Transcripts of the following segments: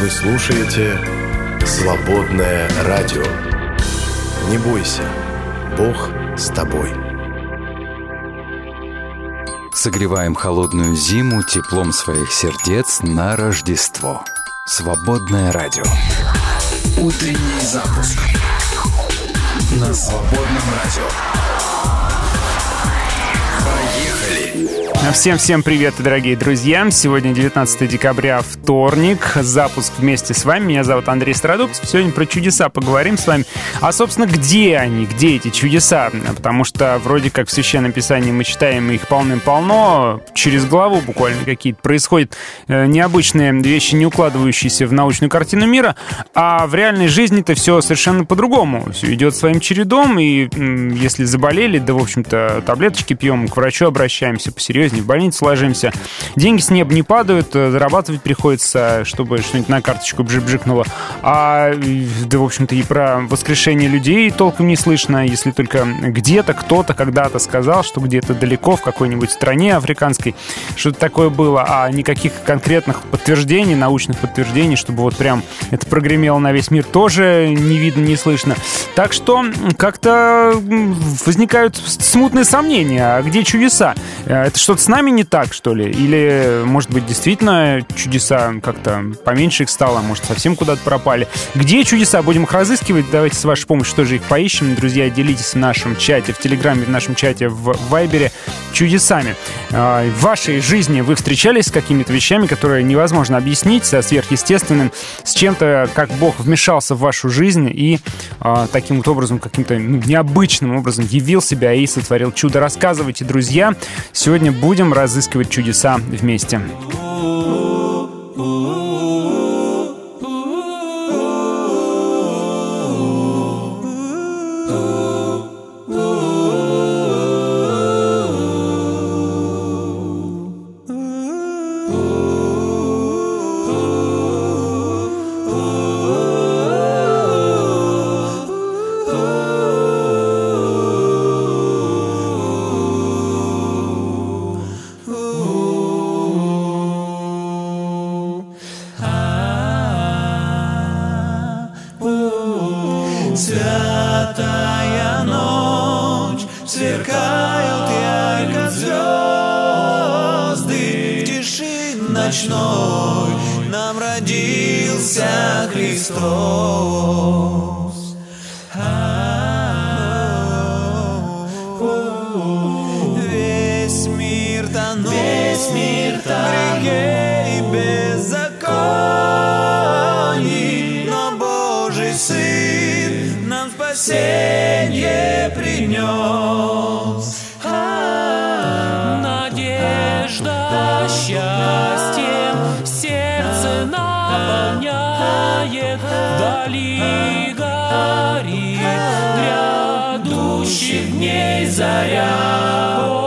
Вы слушаете «Свободное радио». Не бойся, Бог с тобой. Согреваем холодную зиму теплом своих сердец на Рождество. Свободное радио. Утренний запуск на свободном радио. Всем-всем привет, дорогие друзья! Сегодня 19 декабря, вторник. Запуск вместе с вами. Меня зовут Андрей Страдубцев. Сегодня про чудеса поговорим с вами. А, собственно, где они? Где эти чудеса? Потому что вроде как в Священном Писании мы читаем их полным-полно. Через главу буквально какие-то происходят э, необычные вещи, не укладывающиеся в научную картину мира. А в реальной жизни-то все совершенно по-другому. Все идет своим чередом. И если заболели, да, в общем-то, таблеточки пьем, к врачу обращаемся посерьезнее жизни, в больницу ложимся. Деньги с неба не падают, э, зарабатывать приходится, чтобы что-нибудь на карточку бжик-бжикнуло. А, да, в общем-то, и про воскрешение людей толком не слышно, если только где-то кто-то когда-то сказал, что где-то далеко, в какой-нибудь стране африканской, что-то такое было, а никаких конкретных подтверждений, научных подтверждений, чтобы вот прям это прогремело на весь мир, тоже не видно, не слышно. Так что как-то возникают смутные сомнения, а где чудеса? Э, это что-то с нами не так, что ли? Или, может быть, действительно чудеса как-то поменьше их стало, может, совсем куда-то пропали? Где чудеса? Будем их разыскивать. Давайте с вашей помощью тоже их поищем. Друзья, делитесь в нашем чате, в Телеграме, в нашем чате, в Вайбере чудесами. А, в вашей жизни вы встречались с какими-то вещами, которые невозможно объяснить, со сверхъестественным, с чем-то, как Бог вмешался в вашу жизнь и а, таким вот образом, каким-то ну, необычным образом явил себя и сотворил чудо. Рассказывайте, друзья. Сегодня будем будем разыскивать чудеса вместе. story. się w niej zajało.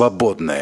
Свободное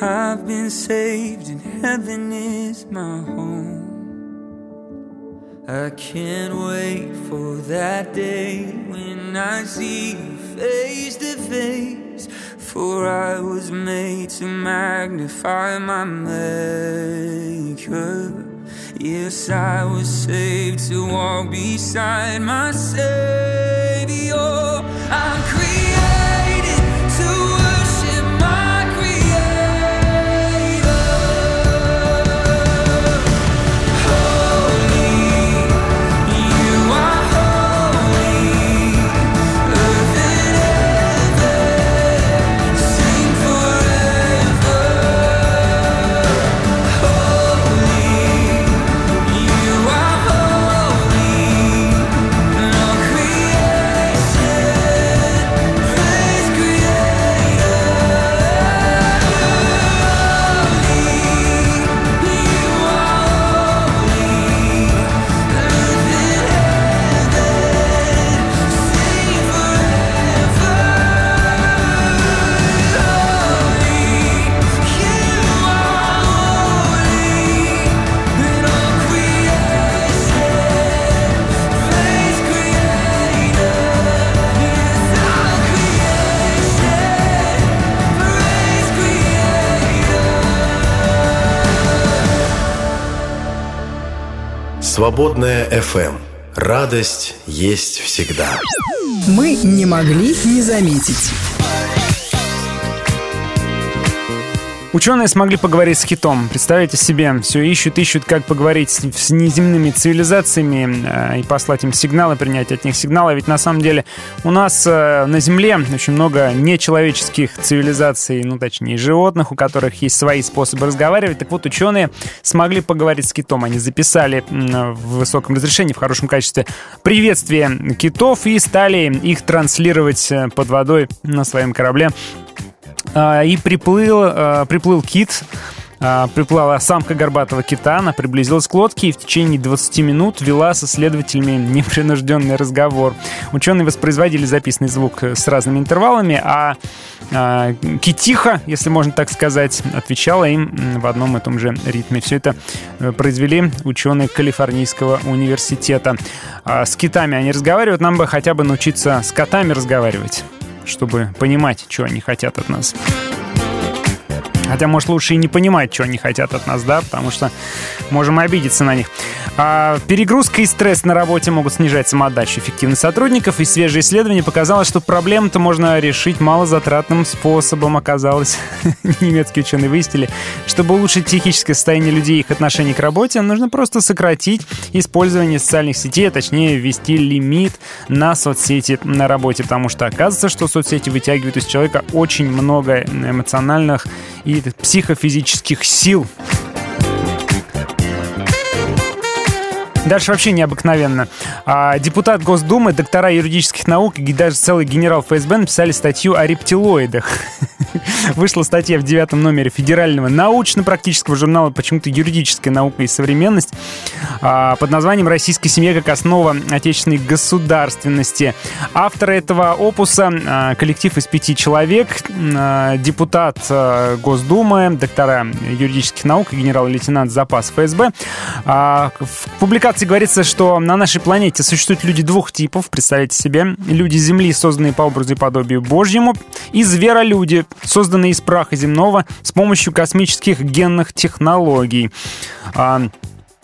I've been saved and heaven is my home. I can't wait for that day when I see you face to face. For I was made to magnify my Maker. Yes, I was saved to walk beside my Savior. I'm created. Свободная FM. Радость есть всегда. Мы не могли не заметить. Ученые смогли поговорить с китом. Представляете себе, все ищут, ищут, как поговорить с, с неземными цивилизациями э, и послать им сигналы, принять от них сигналы. Ведь на самом деле у нас э, на Земле очень много нечеловеческих цивилизаций, ну точнее животных, у которых есть свои способы разговаривать. Так вот, ученые смогли поговорить с китом. Они записали в высоком разрешении, в хорошем качестве приветствие китов и стали их транслировать э, под водой на своем корабле а, и приплыл, а, приплыл кит, а, приплыла самка горбатого кита, она приблизилась к лодке и в течение 20 минут вела со следователями непринужденный разговор. Ученые воспроизводили записанный звук с разными интервалами, а китиха, если можно так сказать, отвечала им в одном и том же ритме. Все это э, произвели ученые Калифорнийского университета. С китами они разговаривают, нам бы хотя бы научиться с котами разговаривать чтобы понимать, что они хотят от нас. Хотя, может, лучше и не понимать, что они хотят от нас, да, потому что можем обидеться на них. А перегрузка и стресс на работе могут снижать самоотдачу эффективных сотрудников, и свежее исследование показало, что проблему-то можно решить малозатратным способом, оказалось. Немецкие ученые выяснили, чтобы улучшить психическое состояние людей и их отношение к работе, нужно просто сократить использование социальных сетей, а точнее ввести лимит на соцсети на работе, потому что оказывается, что соцсети вытягивают из человека очень много эмоциональных и психофизических сил. Дальше вообще необыкновенно. А, депутат Госдумы, доктора юридических наук и даже целый генерал ФСБ написали статью о рептилоидах. Вышла статья в девятом номере федерального научно-практического журнала почему-то юридическая наука и современность а, под названием «Российская семья как основа отечественной государственности». Авторы этого опуса а, коллектив из пяти человек, а, депутат Госдумы, доктора юридических наук и генерал-лейтенант запас ФСБ. В публикации говорится, что на нашей планете существуют люди двух типов, представляете себе. Люди Земли, созданные по образу и подобию Божьему, и зверолюди, созданные из праха земного с помощью космических генных технологий.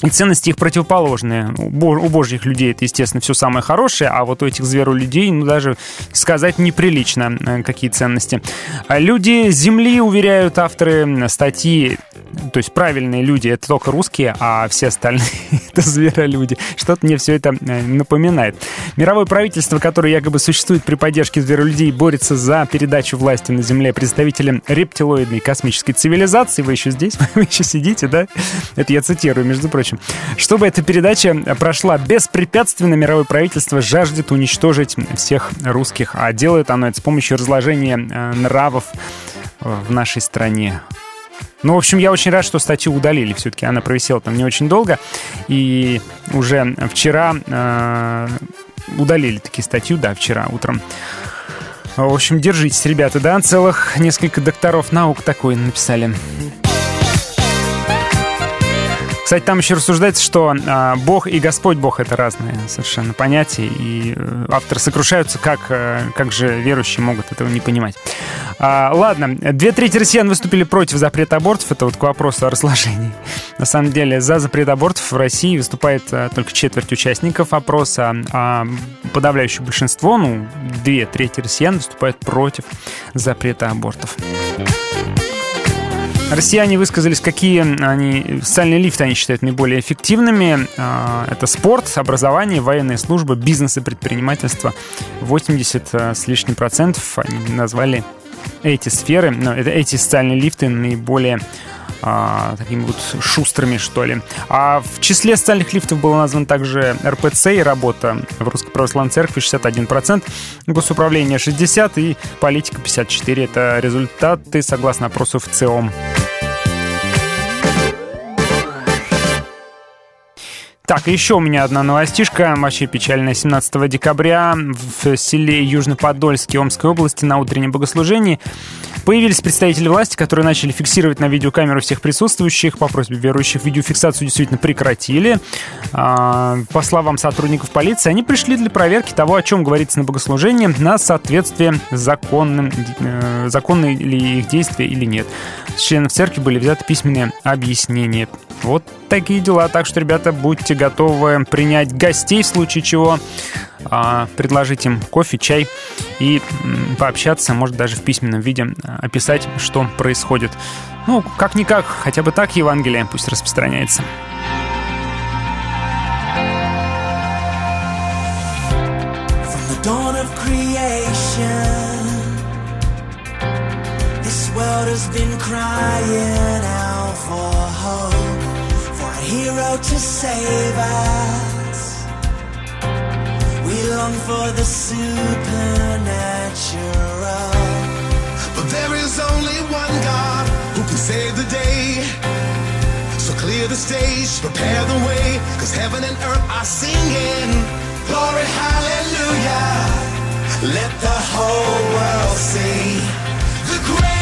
И ценности их противоположные. У божьих людей это, естественно, все самое хорошее, а вот у этих зверолюдей, ну, даже сказать неприлично, э, какие ценности. А люди Земли, уверяют авторы статьи, то есть правильные люди — это только русские, а все остальные — это зверолюди. Что-то мне все это э, напоминает. Мировое правительство, которое якобы существует при поддержке зверолюдей, борется за передачу власти на Земле представителям рептилоидной космической цивилизации. Вы еще здесь? Вы еще сидите, да? Это я цитирую, между прочим прочим. Чтобы эта передача прошла беспрепятственно, мировое правительство жаждет уничтожить всех русских, а делает оно это с помощью разложения э, нравов в нашей стране. Ну, в общем, я очень рад, что статью удалили. Все-таки она провисела там не очень долго. И уже вчера э, удалили такие статью, да, вчера утром. В общем, держитесь, ребята, да, целых несколько докторов наук такое написали. Кстати, там еще рассуждается, что э, Бог и Господь Бог — это разные совершенно понятия, и э, авторы сокрушаются, как, э, как же верующие могут этого не понимать. А, ладно, две трети россиян выступили против запрета абортов, это вот к вопросу о разложении. На самом деле, за запрет абортов в России выступает а, только четверть участников опроса, а подавляющее большинство, ну, две трети россиян выступают против запрета абортов. Россияне высказались, какие они, социальные лифты они считают наиболее эффективными. А, это спорт, образование, военная служба, бизнес и предпринимательство. 80 а, с лишним процентов они назвали эти сферы, ну, эти социальные лифты наиболее а, такими вот шустрыми, что ли. А в числе социальных лифтов было названо также РПЦ и работа в Русской Православной Церкви 61%, госуправление 60% и политика 54%. Это результаты согласно опросу в ЦИОМ. Так, еще у меня одна новостишка, вообще печальная. 17 декабря в селе Южно-Подольске Омской области на утреннем богослужении Появились представители власти, которые начали фиксировать на видеокамеру всех присутствующих. По просьбе верующих видеофиксацию действительно прекратили. А, по словам сотрудников полиции, они пришли для проверки того, о чем говорится на богослужении, на соответствие законным, э, законны ли их действия или нет. С членов церкви были взяты письменные объяснения. Вот такие дела. Так что, ребята, будьте будете готовы принять гостей, в случае чего а, предложить им кофе, чай и пообщаться, может даже в письменном виде а, описать, что происходит. Ну, как-никак, хотя бы так Евангелие пусть распространяется. This world has been crying out for hope. hero to save us. We long for the supernatural. But there is only one God who can save the day. So clear the stage, prepare the way, cause heaven and earth are singing. Glory, hallelujah. Let the whole world see the great.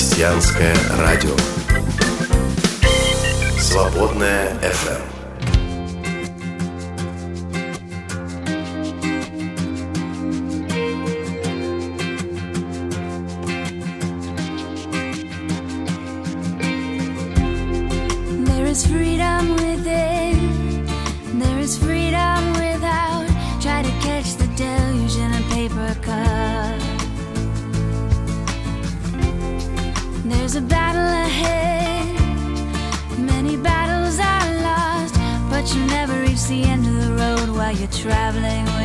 Христианское радио. Свободное FM. traveling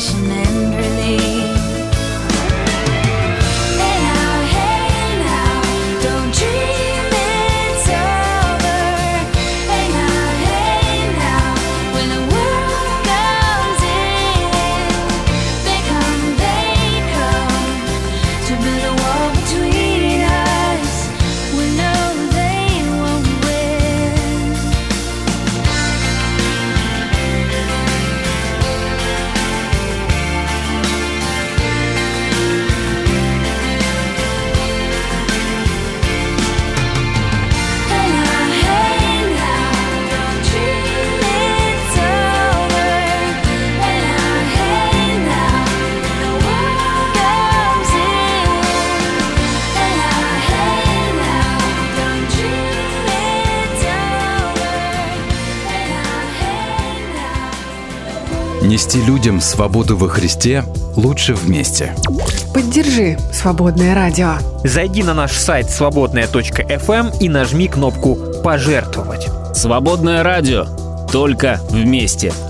and release. обсудим свободу во Христе лучше вместе. Поддержи «Свободное радио». Зайди на наш сайт свободное.фм эм и нажми кнопку «Пожертвовать». «Свободное радио» только вместе –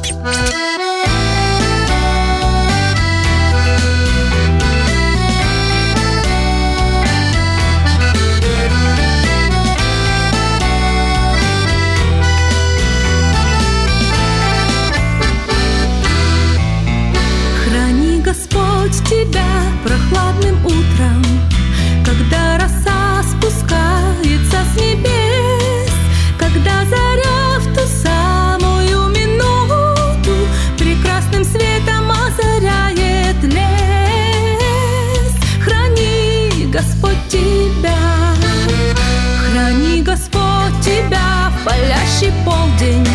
полдень.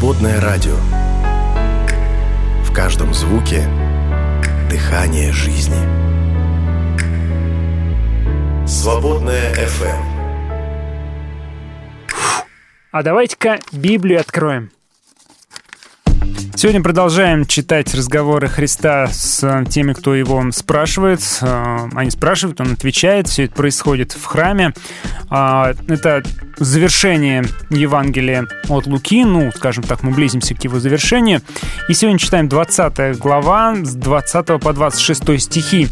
Свободное радио. В каждом звуке дыхание жизни. Свободное FM. А давайте-ка Библию откроем. Сегодня продолжаем читать разговоры Христа с э, теми, кто его спрашивает. Э, Они спрашивают, он отвечает. Все это происходит в храме. А, Это завершение Евангелия от Луки. Ну, скажем так, мы близимся к его завершению. И сегодня читаем 20 глава с 20 по 26 стихи.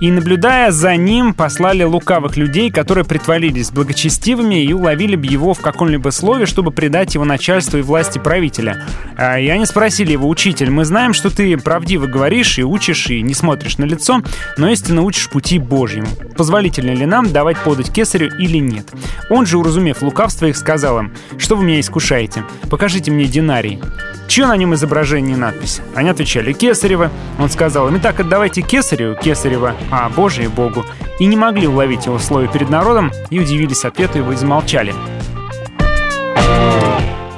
«И, наблюдая за ним, послали лукавых людей, которые притворились благочестивыми и уловили бы его в каком-либо слове, чтобы предать его начальству и власти правителя. А, И они спросили его, «Учитель, мы знаем, что ты правдиво говоришь и учишь, и не смотришь на лицо, но истинно учишь пути Божьему. Позволительно ли нам давать подать кесарю или нет?» Он же, уразумев лукавство их, сказал им, «Что вы меня искушаете? Покажите мне динарий». Чье на нем изображение и надпись? Они отвечали «Кесарева». Он сказал им, «Итак, отдавайте Кесареву, Кесарева, а Божие Богу». И не могли уловить его слове перед народом, и удивились ответу его и замолчали.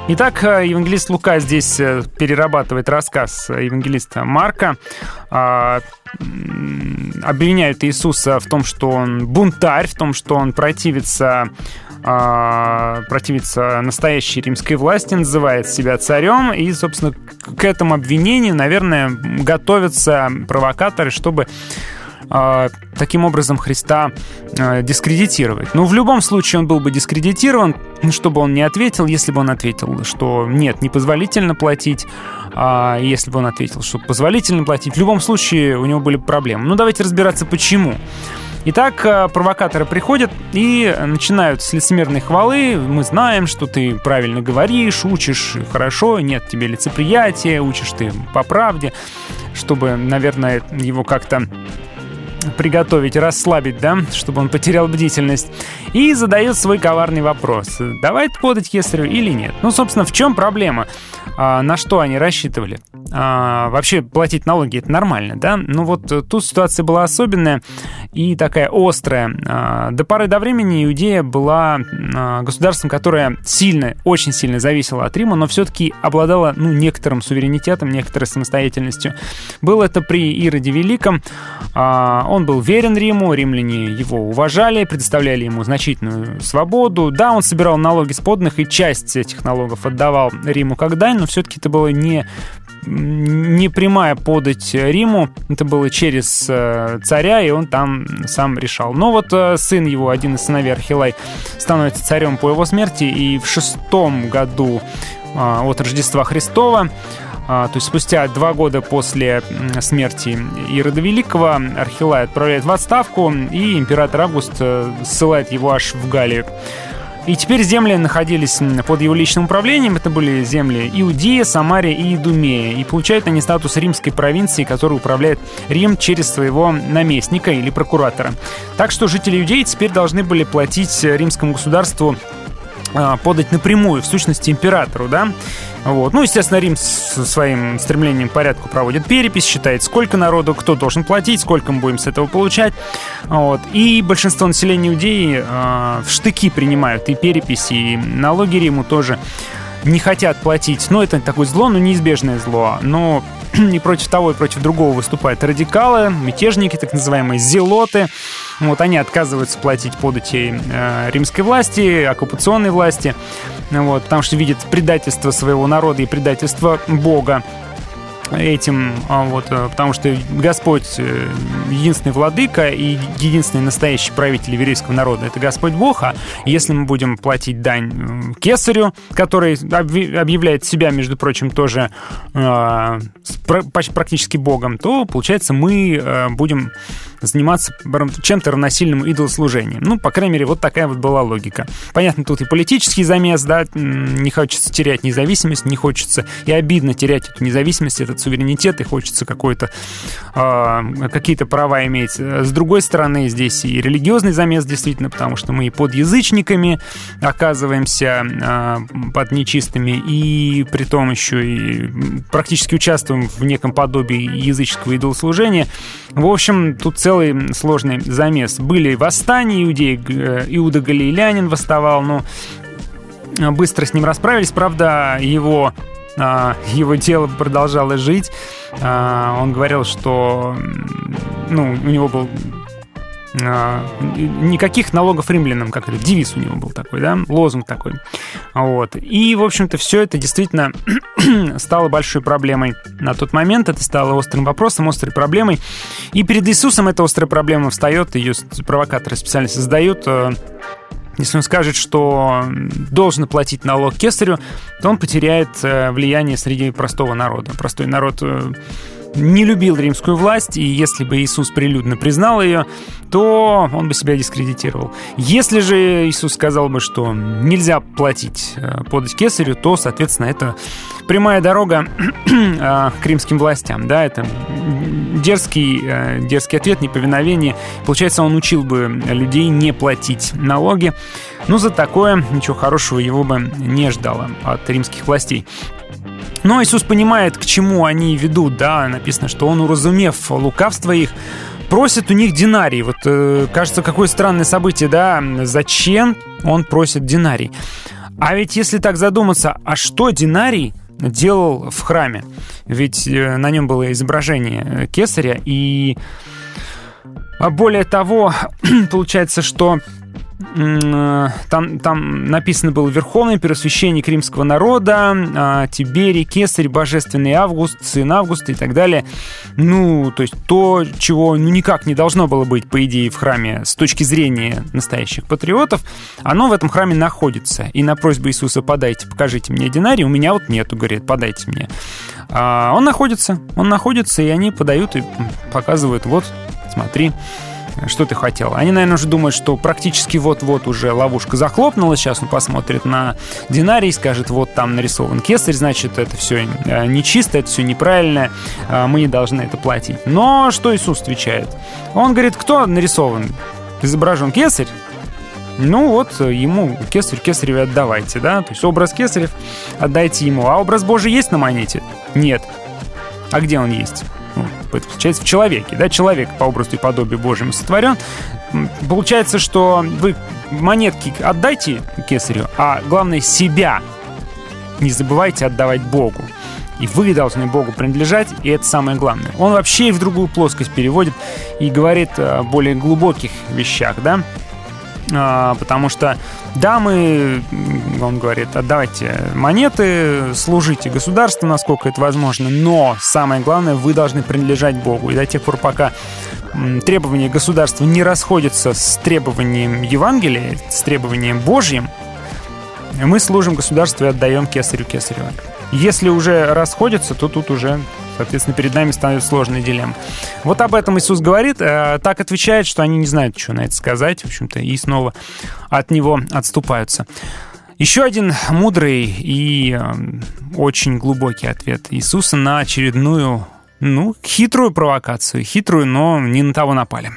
Итак, э, евангелист Лука здесь э, перерабатывает рассказ евангелиста Марка. Обвиняют Иисуса в том, что он бунтарь, в том, что он противится а, противится настоящей римской власти, называет себя царем, и, собственно, к этому обвинению, наверное, готовятся провокаторы, чтобы таким образом Христа а, дискредитировать. Ну, в любом случае он был бы дискредитирован, чтобы он не ответил, если бы он ответил, что нет, непозволительно платить, а если бы он ответил, что позволительно платить, в любом случае у него были бы проблемы. Ну, давайте разбираться, почему. Итак, а, провокаторы приходят и начинают с лицемерной хвалы. Мы знаем, что ты правильно говоришь, учишь хорошо, нет тебе лицеприятия, учишь ты по правде, чтобы, наверное, его как-то приготовить, расслабить, да, чтобы он потерял бдительность. И задает свой коварный вопрос. Давай подать кесарю или нет? Ну, собственно, в чем проблема? А, на что они рассчитывали? А, вообще, платить налоги это нормально, да? Ну вот э, тут ситуация была особенная и такая острая. А, до поры до времени Иудея была а, государством, которое сильно, очень сильно зависело от Рима, но все-таки обладало, ну, некоторым суверенитетом, некоторой самостоятельностью. Было это при Ироде Великом. А, он был верен Риму, римляне его уважали, предоставляли ему значительную свободу. Да, он собирал налоги с подных, и часть этих налогов отдавал Риму как дань, но все-таки это было не не прямая подать Риму, это было через э, царя, и он там сам решал. Но вот э, сын его, один из сыновей Архилай, становится царем по его смерти, и в шестом году э, от Рождества Христова то есть спустя два года после смерти Ирода Великого Архилай отправляет в отставку, и император Август э, ссылает его аж в Галлию. И теперь земли находились под его личным управлением. Это были земли Иудея, Самария и Идумея. И получают они статус римской провинции, которую управляет Рим через своего наместника или прокуратора. Так что жители Иудеи теперь должны были платить римскому государству а, подать напрямую, в сущности, императору, да. Вот. Ну, естественно, Рим со своим стремлением к порядку проводит перепись, считает, сколько народу, кто должен платить, сколько мы будем с этого получать. Вот. И большинство населения Иудеи э, в штыки принимают и переписи, и налоги Риму тоже не хотят платить. Ну, это такое зло, но неизбежное зло. Но и против того, и против другого выступают радикалы, мятежники, так называемые зелоты. Вот они отказываются платить подати э, римской власти, оккупационной власти, вот, потому что видят предательство своего народа и предательство Бога этим, а, вот, э, потому что Господь э, единственный владыка и единственный настоящий правитель еврейского народа — это Господь Бог, а если мы будем платить дань э, Кесарю, который объявляет себя, между прочим, тоже э, практически Богом, то, получается, мы будем заниматься чем-то равносильным идолослужением. Ну, по крайней мере, вот такая вот была логика. Понятно, тут и политический замес, да, не хочется терять независимость, не хочется и обидно терять эту независимость, этот суверенитет, и хочется какой-то а, какие-то права иметь. С другой стороны, здесь и религиозный замес, действительно, потому что мы и под язычниками оказываемся а, под нечистыми, и при том еще и практически участвуем в неком подобии языческого идолослужения. В общем, тут целый сложный замес. Были восстания иудеи, э, Иуда Галилеянин восставал, но быстро с ним расправились. Правда, его а, его тело продолжало жить. А, Он говорил, что ну, у него был никаких налогов римлянам, как это, девиз у него был такой, да, лозунг такой. Вот. И, в общем-то, все это действительно стало большой проблемой на тот момент. Это стало острым вопросом, острой проблемой. И перед Иисусом эта острая проблема встает, ее провокаторы специально создают. э, Если он скажет, что должен платить налог кесарю, то он потеряет э, влияние среди простого народа. Простой народ э, не любил римскую власть, и если бы Иисус прилюдно признал ее, то он бы себя дискредитировал. Если же Иисус сказал бы, что нельзя платить э, подать кесарю, то, соответственно, это прямая дорога э, к римским властям. Да, это дерзкий, э, дерзкий ответ, неповиновение. Получается, он учил бы людей не платить налоги. Но за такое ничего хорошего его бы не ждало от римских властей. Но Иисус понимает, к чему они ведут, да, написано, что он, уразумев лукавство их, просит у них динарий. Вот э, кажется, какое странное событие, да, зачем он просит динарий? А ведь если так задуматься, а что динарий делал в храме? Ведь э, на нем было изображение кесаря, и а более того, получается, что там, там написано было «Верховный первосвященник римского народа, а, Тиберий, Кесарь, Божественный Август, сын Августа» и так далее. Ну, то есть то, чего ну, никак не должно было быть, по идее, в храме с точки зрения настоящих патриотов, оно в этом храме находится. И на просьбу Иисуса «подайте, покажите мне динарий», у меня вот нету, говорит, подайте мне. А он находится, он находится, и они подают и показывают, вот, смотри, что ты хотел. Они, наверное, уже думают, что практически вот-вот уже ловушка захлопнулась. Сейчас он посмотрит на динарий и скажет, вот там нарисован кесарь, значит, это все нечисто, это все неправильно, э, мы не должны это платить. Но что Иисус отвечает? Он говорит, кто нарисован? Изображен кесарь? Ну вот, ему кесарь кесареве отдавайте, да? То есть образ кесарев отдайте ему. А образ Божий есть на монете? Нет. А где он есть? Ну, получается в человеке, да, человек по образу и подобию Божьему сотворен. Получается, что вы монетки отдайте кесарю, а главное себя не забывайте отдавать Богу. И вы должны Богу принадлежать, и это самое главное. Он вообще и в другую плоскость переводит и говорит о более глубоких вещах, да? А, потому что, да, мы, он говорит, отдавайте монеты, служите государству, насколько это возможно, но самое главное, вы должны принадлежать Богу. И до тех пор, пока требования государства не расходятся с требованием Евангелия, с требованием Божьим, мы служим государству и отдаем кесарю кесарева. Если уже расходятся, то тут уже, соответственно, перед нами становится сложная дилемма. Вот об этом Иисус говорит, э, так отвечает, что они не знают, что на это сказать, в общем-то, и снова от него отступаются. Еще один мудрый и э, очень глубокий ответ Иисуса на очередную, ну, хитрую провокацию. Хитрую, но не на того напали.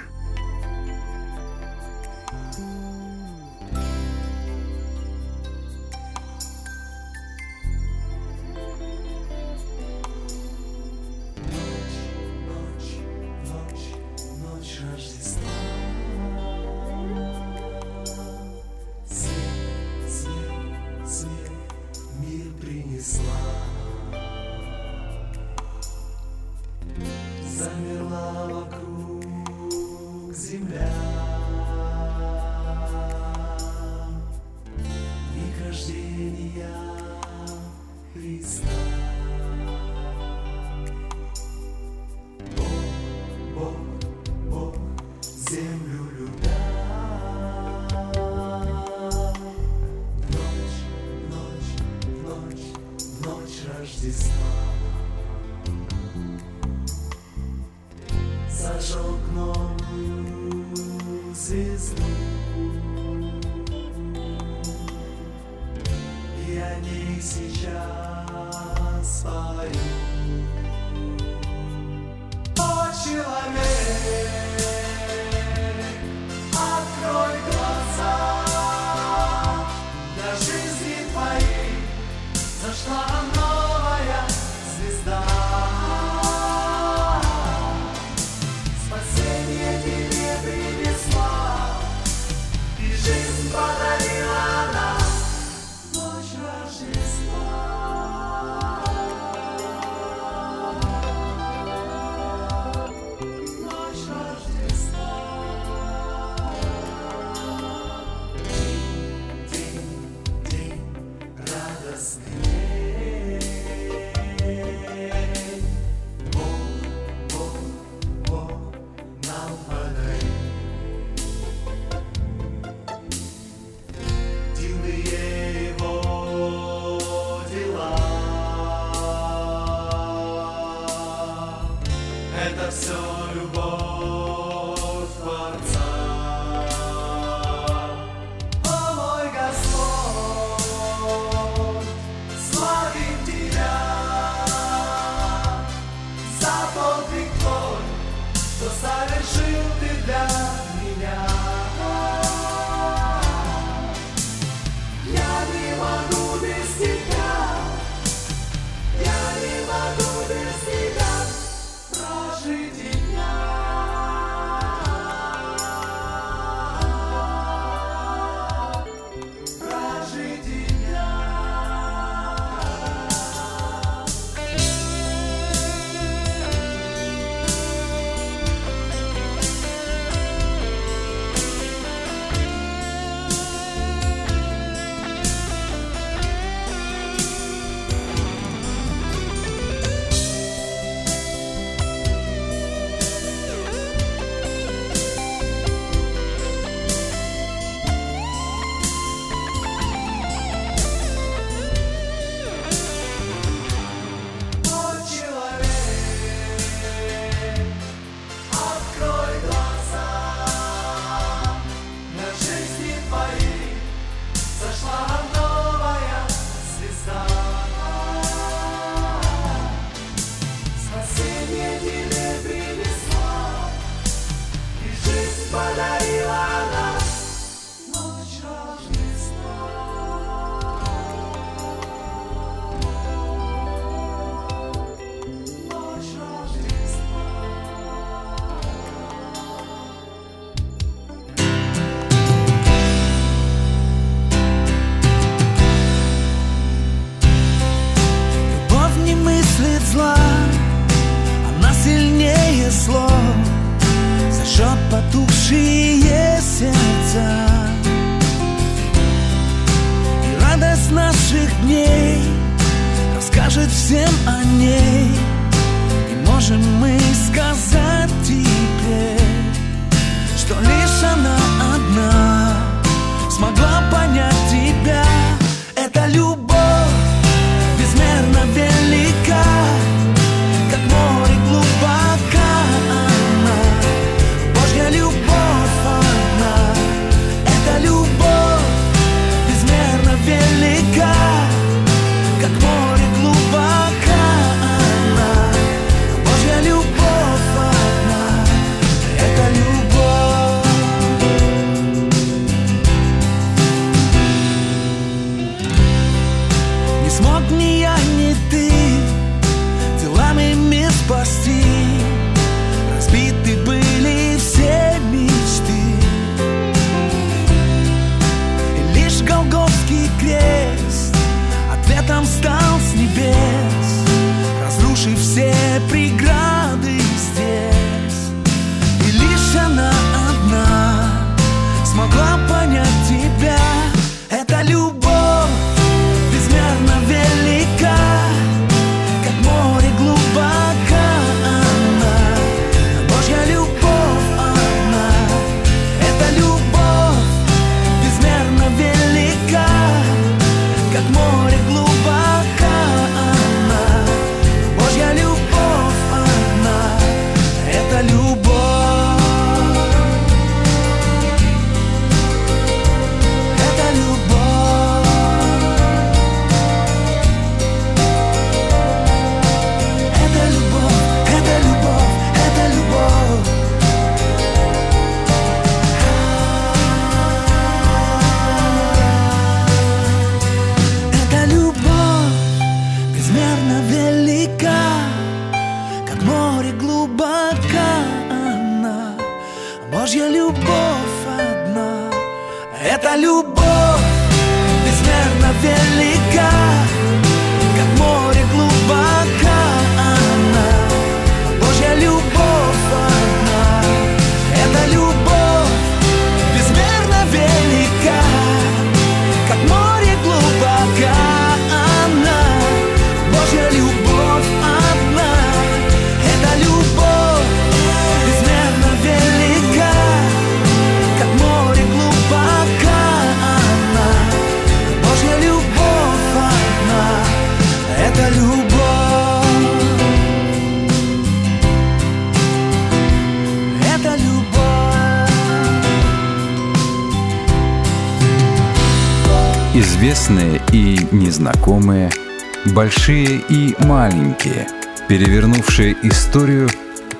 Большие и маленькие, перевернувшие историю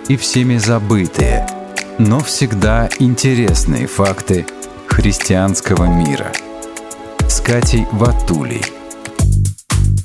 и всеми забытые, но всегда интересные факты христианского мира. С Катей Ватулей.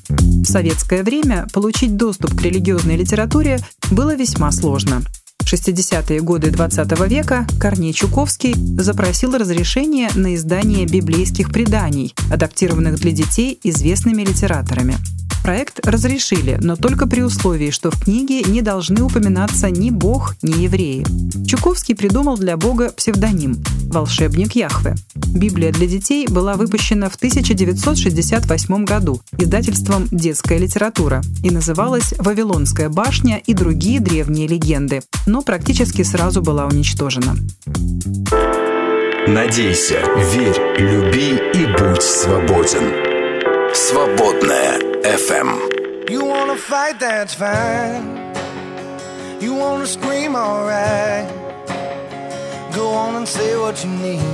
В советское время получить доступ к религиозной литературе было весьма сложно. В 60-е годы XX века Корней Чуковский запросил разрешение на издание библейских преданий, адаптированных для детей известными литераторами. Проект разрешили, но только при условии, что в книге не должны упоминаться ни Бог, ни евреи. Чуковский придумал для Бога псевдоним «Волшебник Яхве». Библия для детей была выпущена в 1968 году издательством «Детская литература» и называлась «Вавилонская башня и другие древние легенды», но практически сразу была уничтожена. Надейся, верь, люби FM. You wanna fight, that's fine. You wanna scream, alright. Go on and say what you need.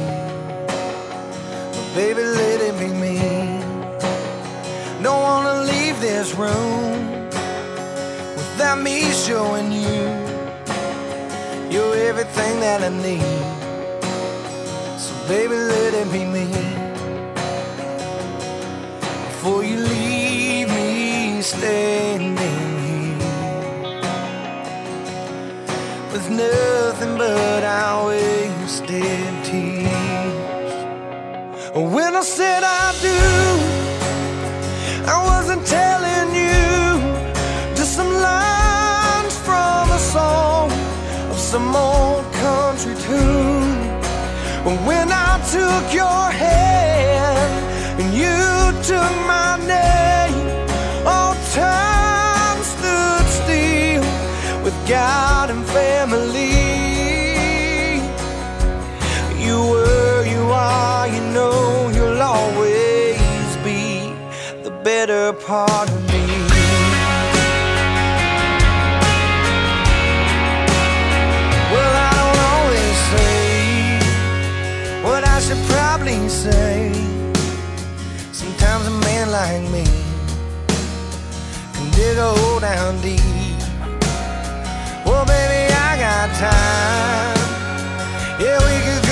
But baby, let it be me. Don't wanna leave this room without me showing you you're everything that I need. So baby, let it be me. Before you leave standing here with nothing but our wasted tears. When I said I do, I wasn't telling you just some lines from a song of some old country tune. When I took your hand and you took my God and family. You were, you are, you know you'll always be the better part of me. Well, I don't always say what I should probably say. Sometimes a man like me can dig a hole down deep. Well, baby, I got time. Yeah, we could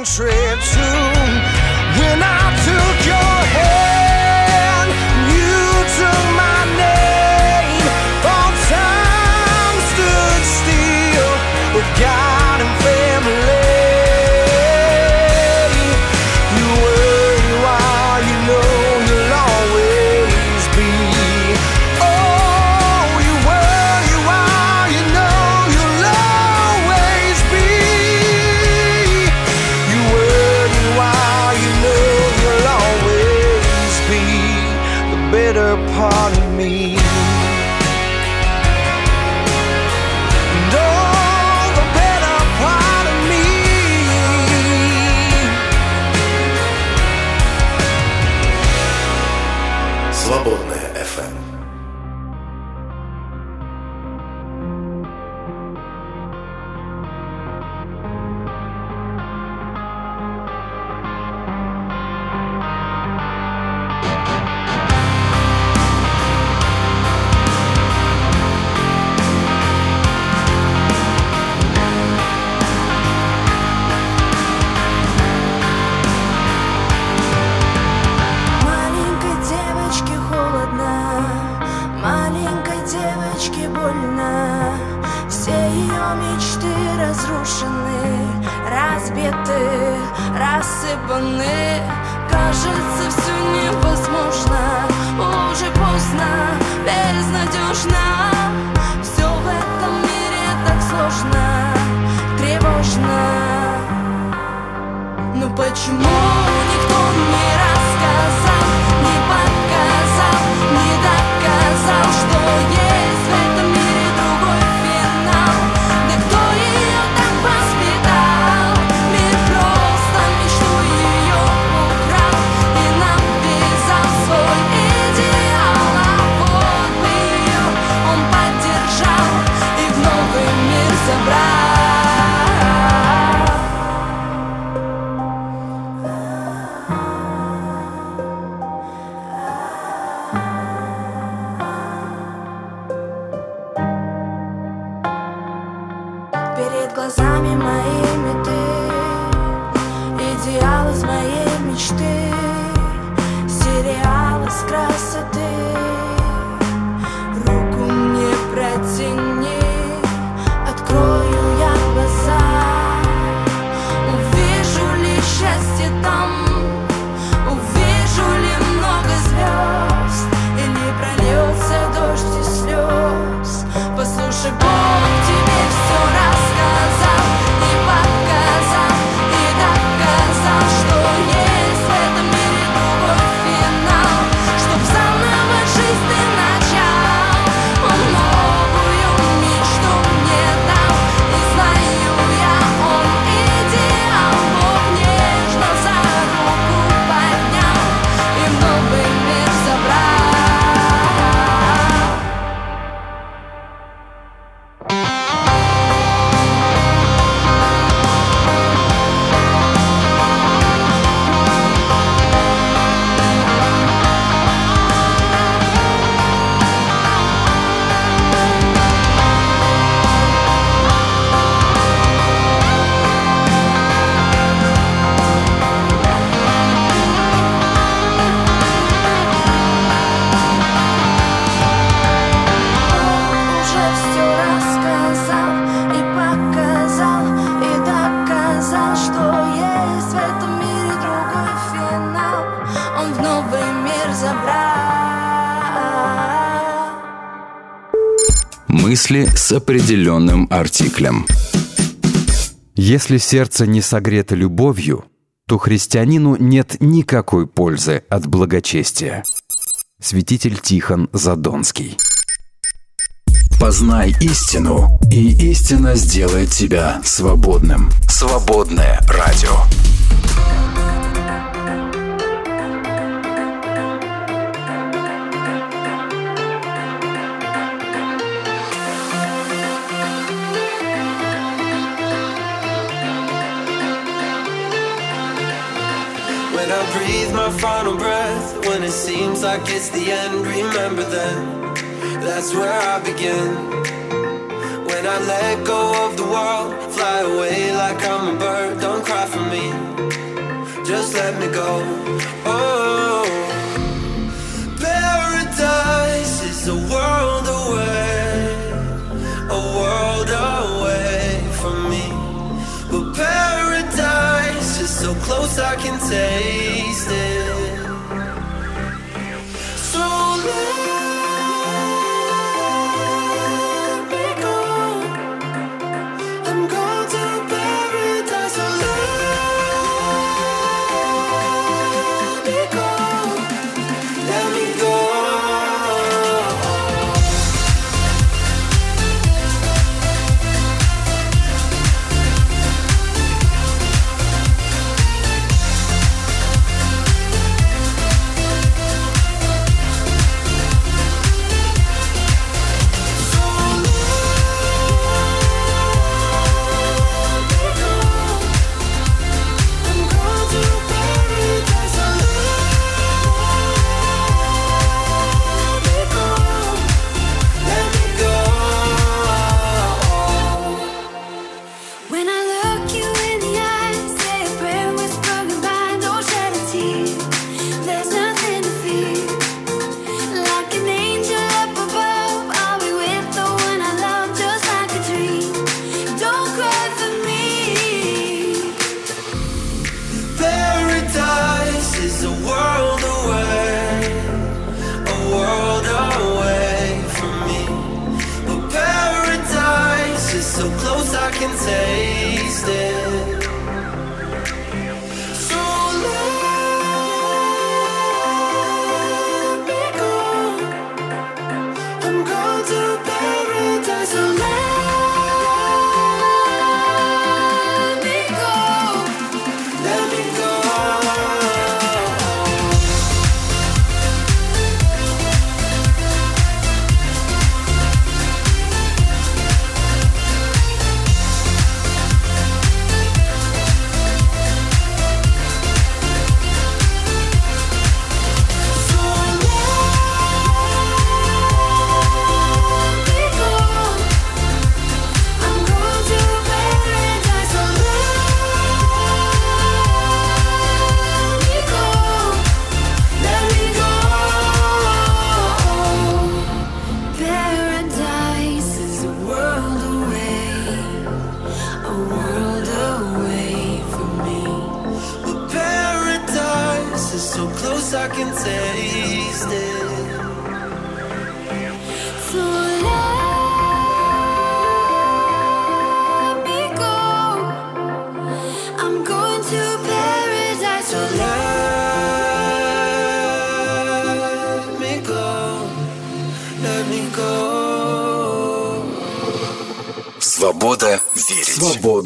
country определенным артиклем. Если сердце не согрето любовью, то христианину нет никакой пользы от благочестия. Святитель Тихон Задонский. Познай истину, и истина сделает тебя свободным. Свободное радио. and it seems like it's the end. Remember then, that's where I begin. When I let go of the world, fly away like I'm a bird. Don't cry for me, just let me go. Oh, paradise is a world away, a world away from me. But paradise is so close, I can taste it good.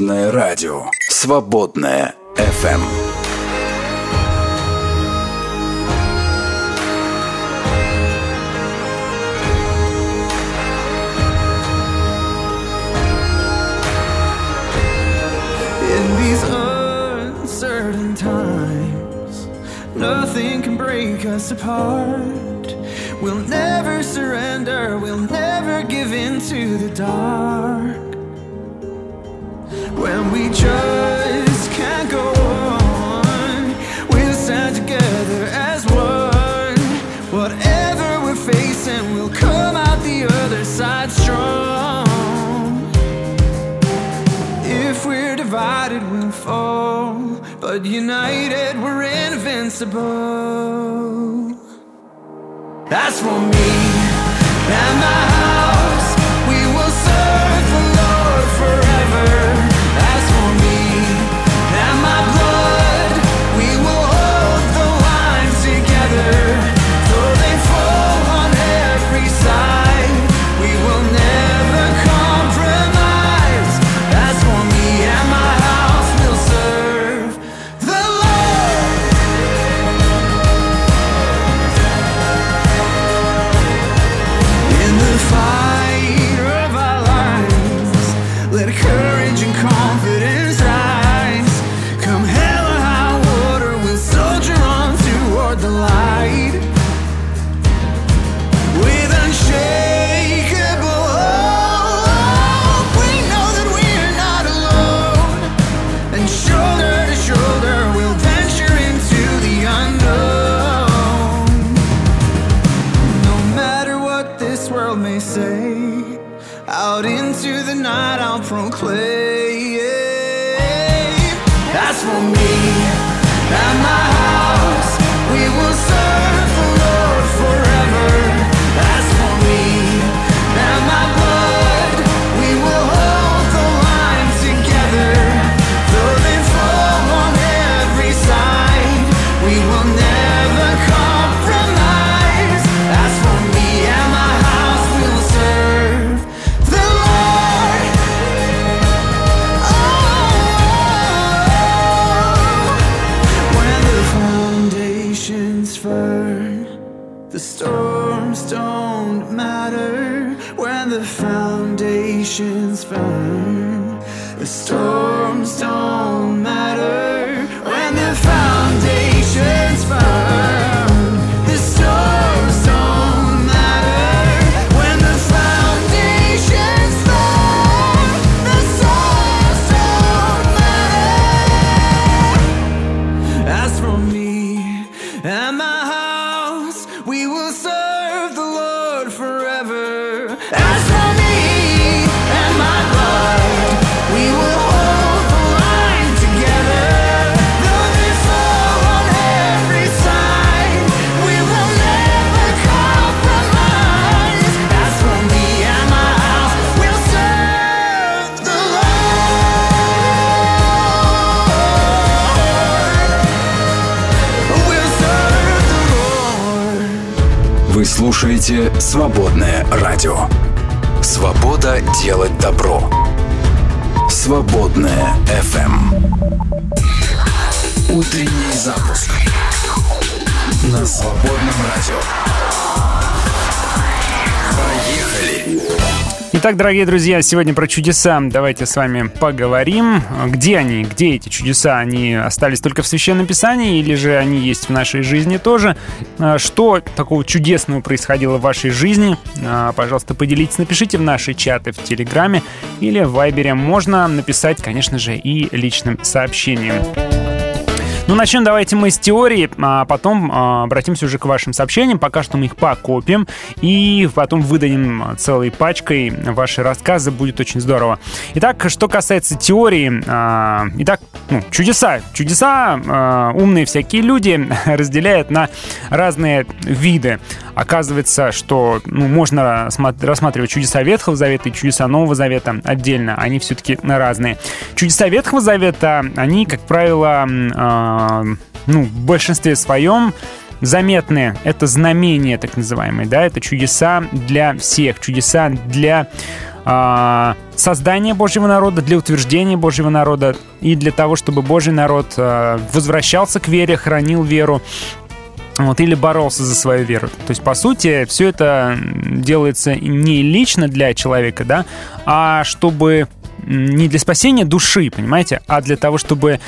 Свободное радио. Свободное FM. In these uncertain times, nothing can break us apart. We'll never surrender, we'll never give in to the dark. But united, we're invincible. That's for me and my house. We will serve the Lord forever. Итак, дорогие друзья, сегодня про чудеса давайте с вами поговорим. Где они? Где эти чудеса? Они остались только в Священном Писании или же они есть в нашей жизни тоже? А, Что такого чудесного происходило в вашей жизни? А, Пожалуйста, поделитесь, напишите в наши чаты в Телеграме или в Вайбере. Можно написать, конечно же, и личным сообщением. Ну, начнем давайте мы с теории, а потом а, обратимся уже к вашим сообщениям. Пока что мы их покопим и потом выдадим целой пачкой ваши рассказы. Будет очень здорово. Итак, что касается теории. а, итак, ну, чудеса. Чудеса а, умные всякие люди разделяют на разные виды. Оказывается, что ну, можно рассма- рассматривать чудеса Ветхого Завета и чудеса Нового Завета отдельно. Они все-таки разные. Чудеса Ветхого Завета, они, как правило, ну, в большинстве своем заметны. Это знамения, так называемые, да, это чудеса для всех, чудеса для а, создания Божьего народа, для утверждения Божьего народа и для того, чтобы Божий народ а, возвращался к вере, хранил веру, вот, или боролся за свою веру. То есть, по сути, все это делается не лично для человека, да, а чтобы не для спасения души, понимаете, а для того, чтобы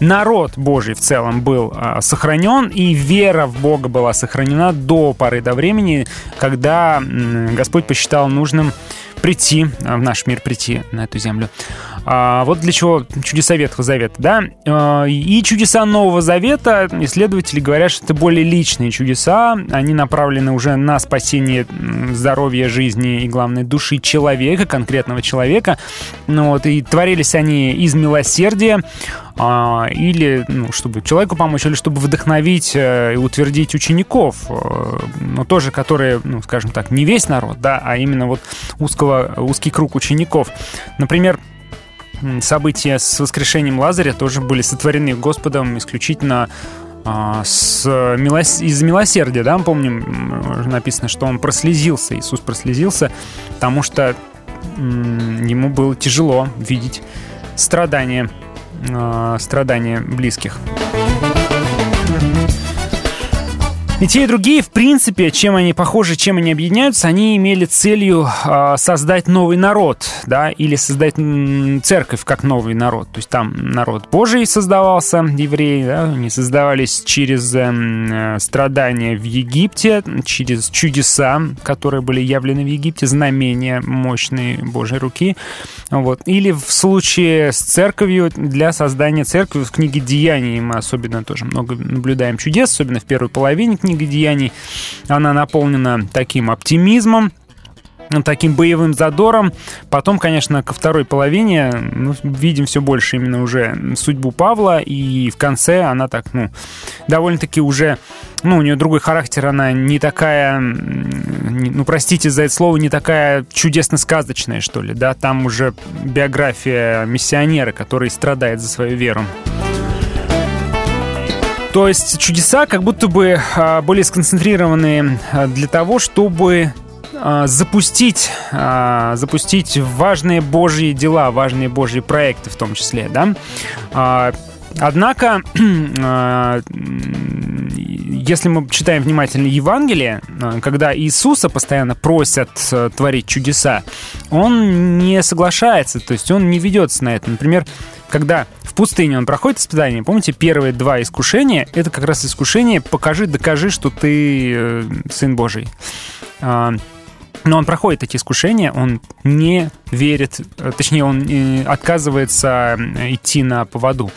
народ Божий в целом был а, сохранен, и вера в Бога была сохранена до поры до времени, когда Господь посчитал нужным прийти, а, в наш мир прийти на эту землю. А, вот для чего чудеса Ветхого Завета, да? А, И чудеса Нового Завета, исследователи говорят, что это более личные чудеса, они направлены уже на спасение здоровья, жизни и, главное, души человека, конкретного человека. Ну, вот, и творились они из милосердия, а, или ну, чтобы человеку помочь, или чтобы вдохновить э, и утвердить учеников, э, но тоже которые, ну, скажем так, не весь народ, да, а именно вот узкого, узкий круг учеников. Например, события с воскрешением Лазаря тоже были сотворены Господом исключительно а, с милос... из милосердия, да, помним, написано, что он прослезился, Иисус прослезился, потому что ему было тяжело видеть страдания, а, страдания близких. И те, и другие, в принципе, чем они похожи, чем они объединяются, они имели целью э, создать новый народ, да, или создать церковь как новый народ. То есть там народ Божий создавался, евреи, да, они создавались через эм, э, страдания в Египте, через чудеса, которые были явлены в Египте, знамения мощные Божьей руки. Вот. Или в случае с церковью, для создания церкви в книге Деяний мы особенно тоже много наблюдаем чудес, особенно в первой половине книги Деяний. Она наполнена таким оптимизмом, таким боевым задором. Потом, конечно, ко второй половине ну, видим все больше именно уже судьбу Павла, и в конце она так, ну, довольно-таки уже, ну, у нее другой характер, она не такая, ну, простите за это слово, не такая чудесно-сказочная, что ли, да, там уже биография миссионера, который страдает за свою веру. То есть чудеса как будто бы а, были сконцентрированы а, для того, чтобы а, запустить, запустить важные божьи дела, важные божьи проекты в том числе, да. Однако, м, если мы читаем внимательно Евангелие, а, когда Иисуса постоянно просят а, творить чудеса, он не соглашается, то есть он не ведется на это. Например, когда в пустыне он проходит испытание, помните, первые два искушения, это как раз искушение «покажи, докажи, что ты э, Сын Божий». Но он проходит эти искушения, он не верит, э, точнее, он э, отказывается идти на поводу.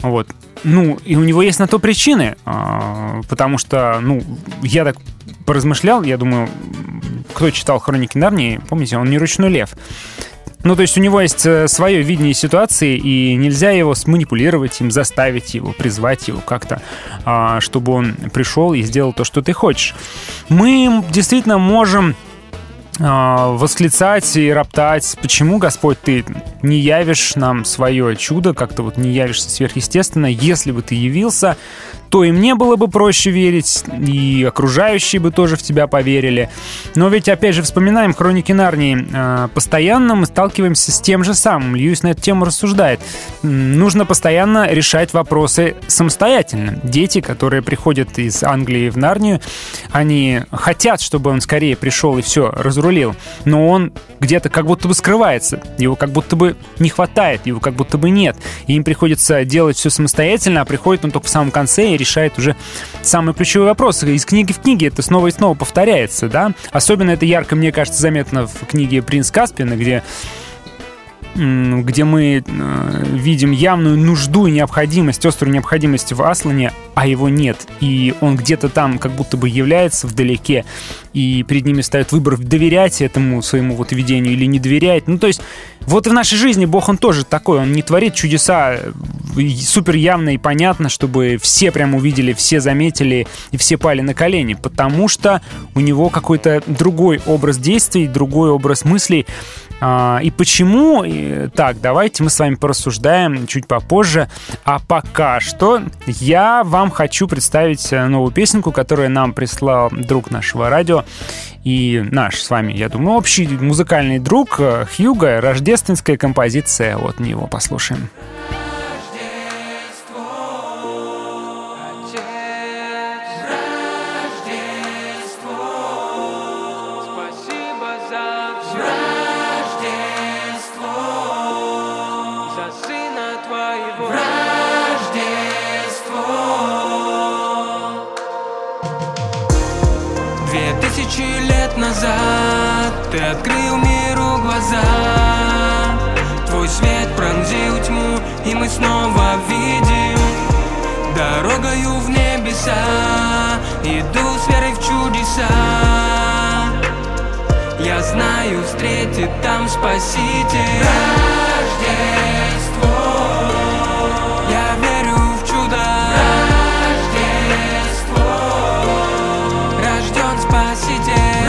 Вот. Ну, и у него есть на то причины, а, потому что, ну, я так поразмышлял, я думаю, кто читал «Хроники Нарнии», помните, он не ручной лев. Ну, то есть у него есть э, свое видение ситуации, и нельзя его сманипулировать им, заставить его, призвать его как-то, а, чтобы он пришел и сделал то, что ты хочешь. Мы действительно можем восклицать и роптать, почему, Господь, ты не явишь нам свое чудо, как-то вот не явишься сверхъестественно, если бы ты явился, то и мне было бы проще верить, и окружающие бы тоже в тебя поверили. Но ведь, опять же, вспоминаем «Хроники Нарнии», а, постоянно мы сталкиваемся с тем же самым. Льюис на эту тему рассуждает. Нужно постоянно решать вопросы самостоятельно. Дети, которые приходят из Англии в Нарнию, они хотят, чтобы он скорее пришел и все разрулил, но он где-то как будто бы скрывается, его как будто бы не хватает, его как будто бы нет, и им приходится делать все самостоятельно, а приходит он только в самом конце и решает уже самые ключевые вопросы. Из книги в книге это снова и снова повторяется, да? Особенно это ярко, мне кажется, заметно в книге «Принц Каспина», где где мы э, видим явную нужду и необходимость, острую необходимость в Аслане, а его нет. И он где-то там как будто бы является вдалеке, и перед ними ставит выбор доверять этому своему вот видению или не доверять. Ну, то есть вот в нашей жизни Бог, он тоже такой, он не творит чудеса э, супер явно и понятно, чтобы все прям увидели, все заметили и все пали на колени, потому что у него какой-то другой образ действий, другой образ мыслей, И почему так, давайте мы с вами порассуждаем чуть попозже. А пока что я вам хочу представить э, новую песенку, которую нам прислал друг нашего радио и наш с вами, я думаю, общий музыкальный друг э, Хьюга, рождественская композиция от него. Послушаем. Спасибо встретит там Спаситель. Рождество. Я верю в чудо. Рождество. Рожден Спаситель.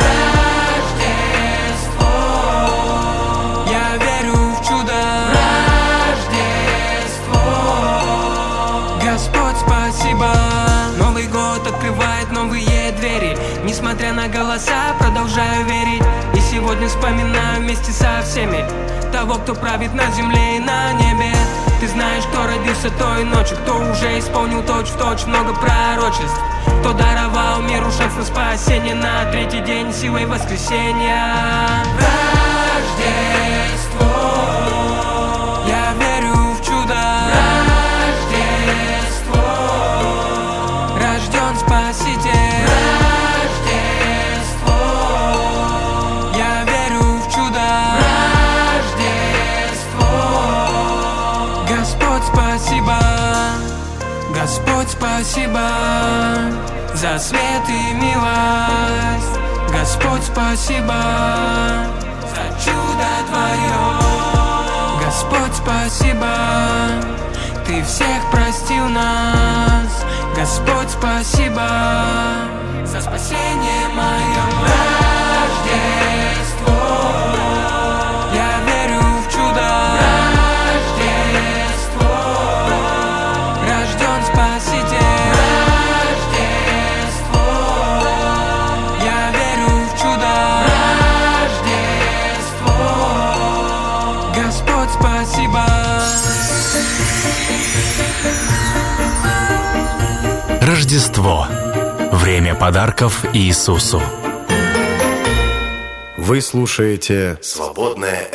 Рождество. Я верю в чудо. Рождество. Господь, спасибо. Новый год открывает новые двери. Несмотря на голоса, продолжаю верить. Сегодня вспоминаю вместе со всеми того, кто правит на земле и на небе. Ты знаешь, кто родился той ночью, кто уже исполнил точь в точь много пророчеств. Кто даровал миру шанс на спасение на третий день силой воскресения. Рождество. За свет и милость. Господь, спасибо за чудо Твое. Господь, спасибо, Ты всех простил нас. Господь, спасибо за спасение мое. Рождество. Рождество. Время подарков Иисусу. Вы слушаете «Свободная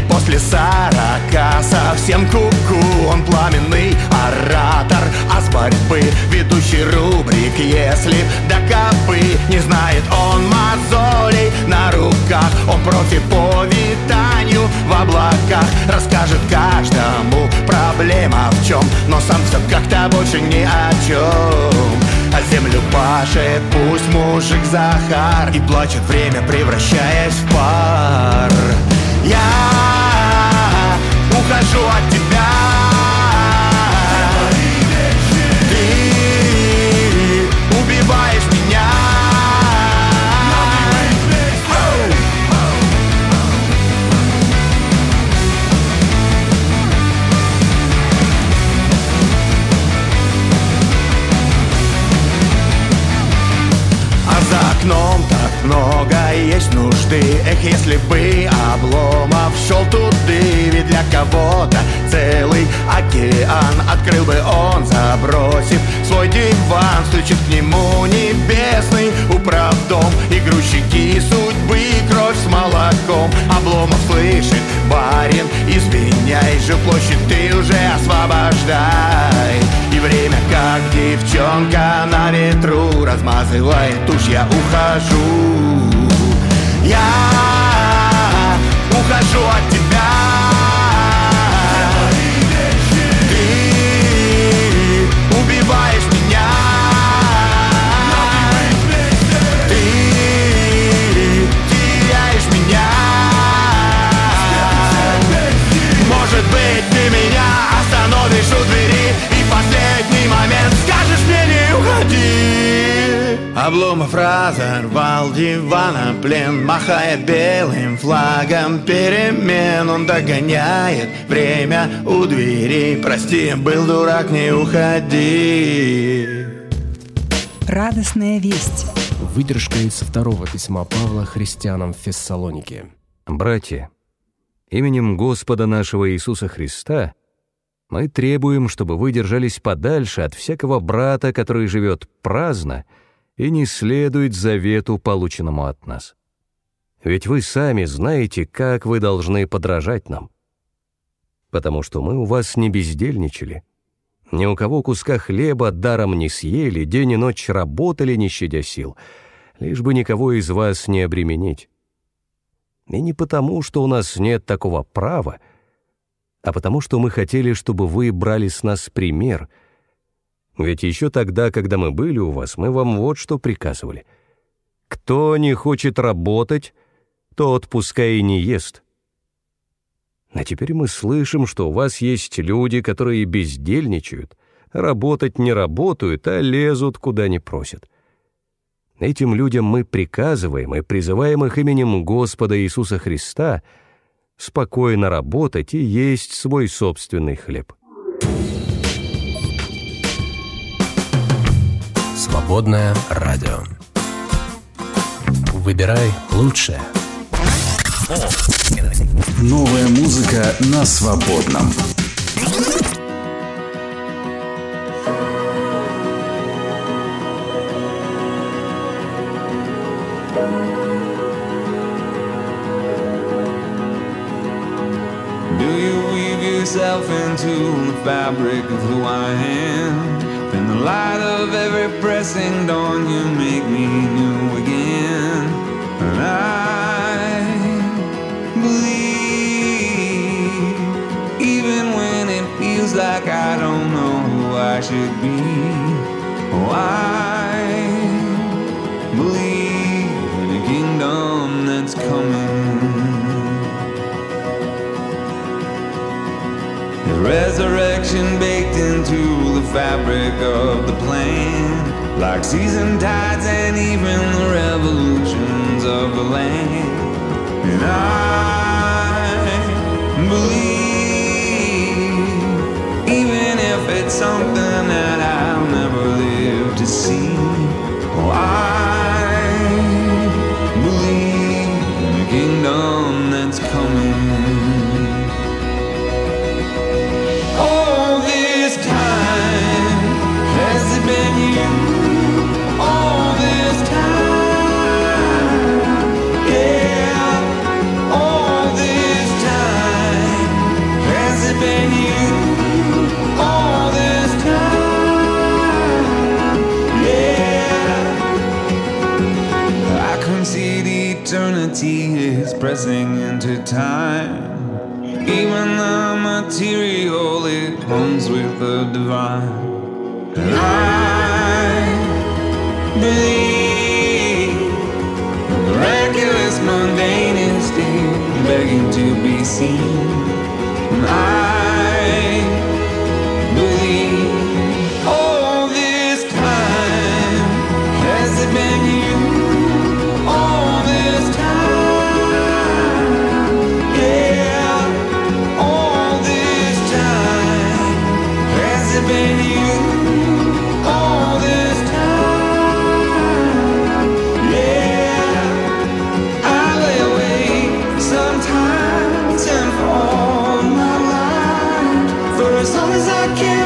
И после сорока совсем куку Он пламенный оратор. А с борьбы Ведущий рубрик «Если до копы» Не знает он мозолей на руках. Он против по витанию в облаках. Расскажет каждому проблема в чем Но сам все как-то больше не один чем А землю пашет пусть мужик Захар. И плачет время, превращаясь в пар. Я ухожу от тебя есть нужды. Эх, если бы Обломов шел туды Ведь для кого-то целый океан Открыл бы он, забросив свой диван Стучит к нему небесный управдом И грузчики судьбы кровь с молоком. Обломов слышит, барин, извиняй же Площадь ты уже освобождай И время как девчонка на ветру Размазывает тушь, я ухожу Я ухожу от тебя. Ты убиваешь меня. Ты теряешь меня. Может быть ты меня остановишь у двери И в последний момент скажешь мне не уходи Обломов разорвал дивана плен Махая белым флагом перемен Он догоняет время у двери Прости, был дурак, не уходи Радостная весть. Выдержка из второго письма Павла христианам в Фессалонике. Братья, именем Господа нашего Иисуса Христа мы требуем, чтобы вы держались подальше от всякого брата, который живет праздно и не следует завету, полученному от нас. Ведь вы сами знаете, как вы должны подражать нам. Потому что мы у вас не бездельничали, ни у кого куска хлеба даром не съели, день и ночь работали, не щадя сил, лишь бы никого из вас не обременить. И не потому, что у нас нет такого права, а потому что мы хотели, чтобы вы брали с нас пример. Ведь еще тогда, когда мы были у вас, мы вам вот что приказывали. Кто не хочет работать, тот пускай и не ест. А теперь мы слышим, что у вас есть люди, которые бездельничают, работать не работают, а лезут куда не просят. Этим людям мы приказываем и призываем их именем Господа Иисуса Христа спокойно работать и есть свой собственный хлеб. Свободное радио. Выбирай лучшее. Новая музыка на свободном. Do you weave yourself into the fabric of who I am? In the light of every pressing dawn, you make me new again. And I believe, even when it feels like I don't know who I should be. Oh, I believe in a kingdom that's coming. There's resurrection baked into the fabric of the plan. Like season tides and even the revolutions of the land. And I believe, even if it's something that I'll never live to see. Oh, I believe in a kingdom that's coming. Pressing into time. Even the material it comes with the divine. And I believe miraculous mundane is begging to be seen. And I I can't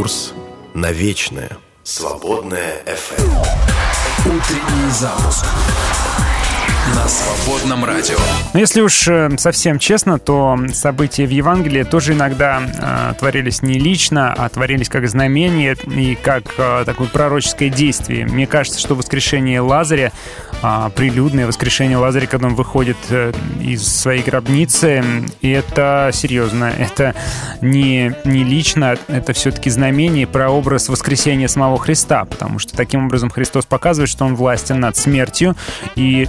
курс на вечное. Свободное FM. Утренний запуск на свободном радио. Но если уж э, совсем честно, то события в Евангелии тоже иногда э, творились не лично, а творились как знамение и как э, такое пророческое действие. Мне кажется, что воскрешение Лазаря, э, прилюдное воскрешение Лазаря, когда он выходит э, из своей гробницы, и это серьезно, это не, не лично, это все-таки знамение, прообраз воскресения самого Христа, потому что таким образом Христос показывает, что он властен над смертью, и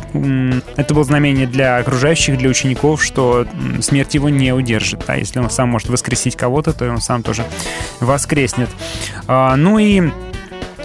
это было знамение для окружающих, для учеников, что смерть его не удержит. А если он сам может воскресить кого-то, то он сам тоже воскреснет. А, ну и,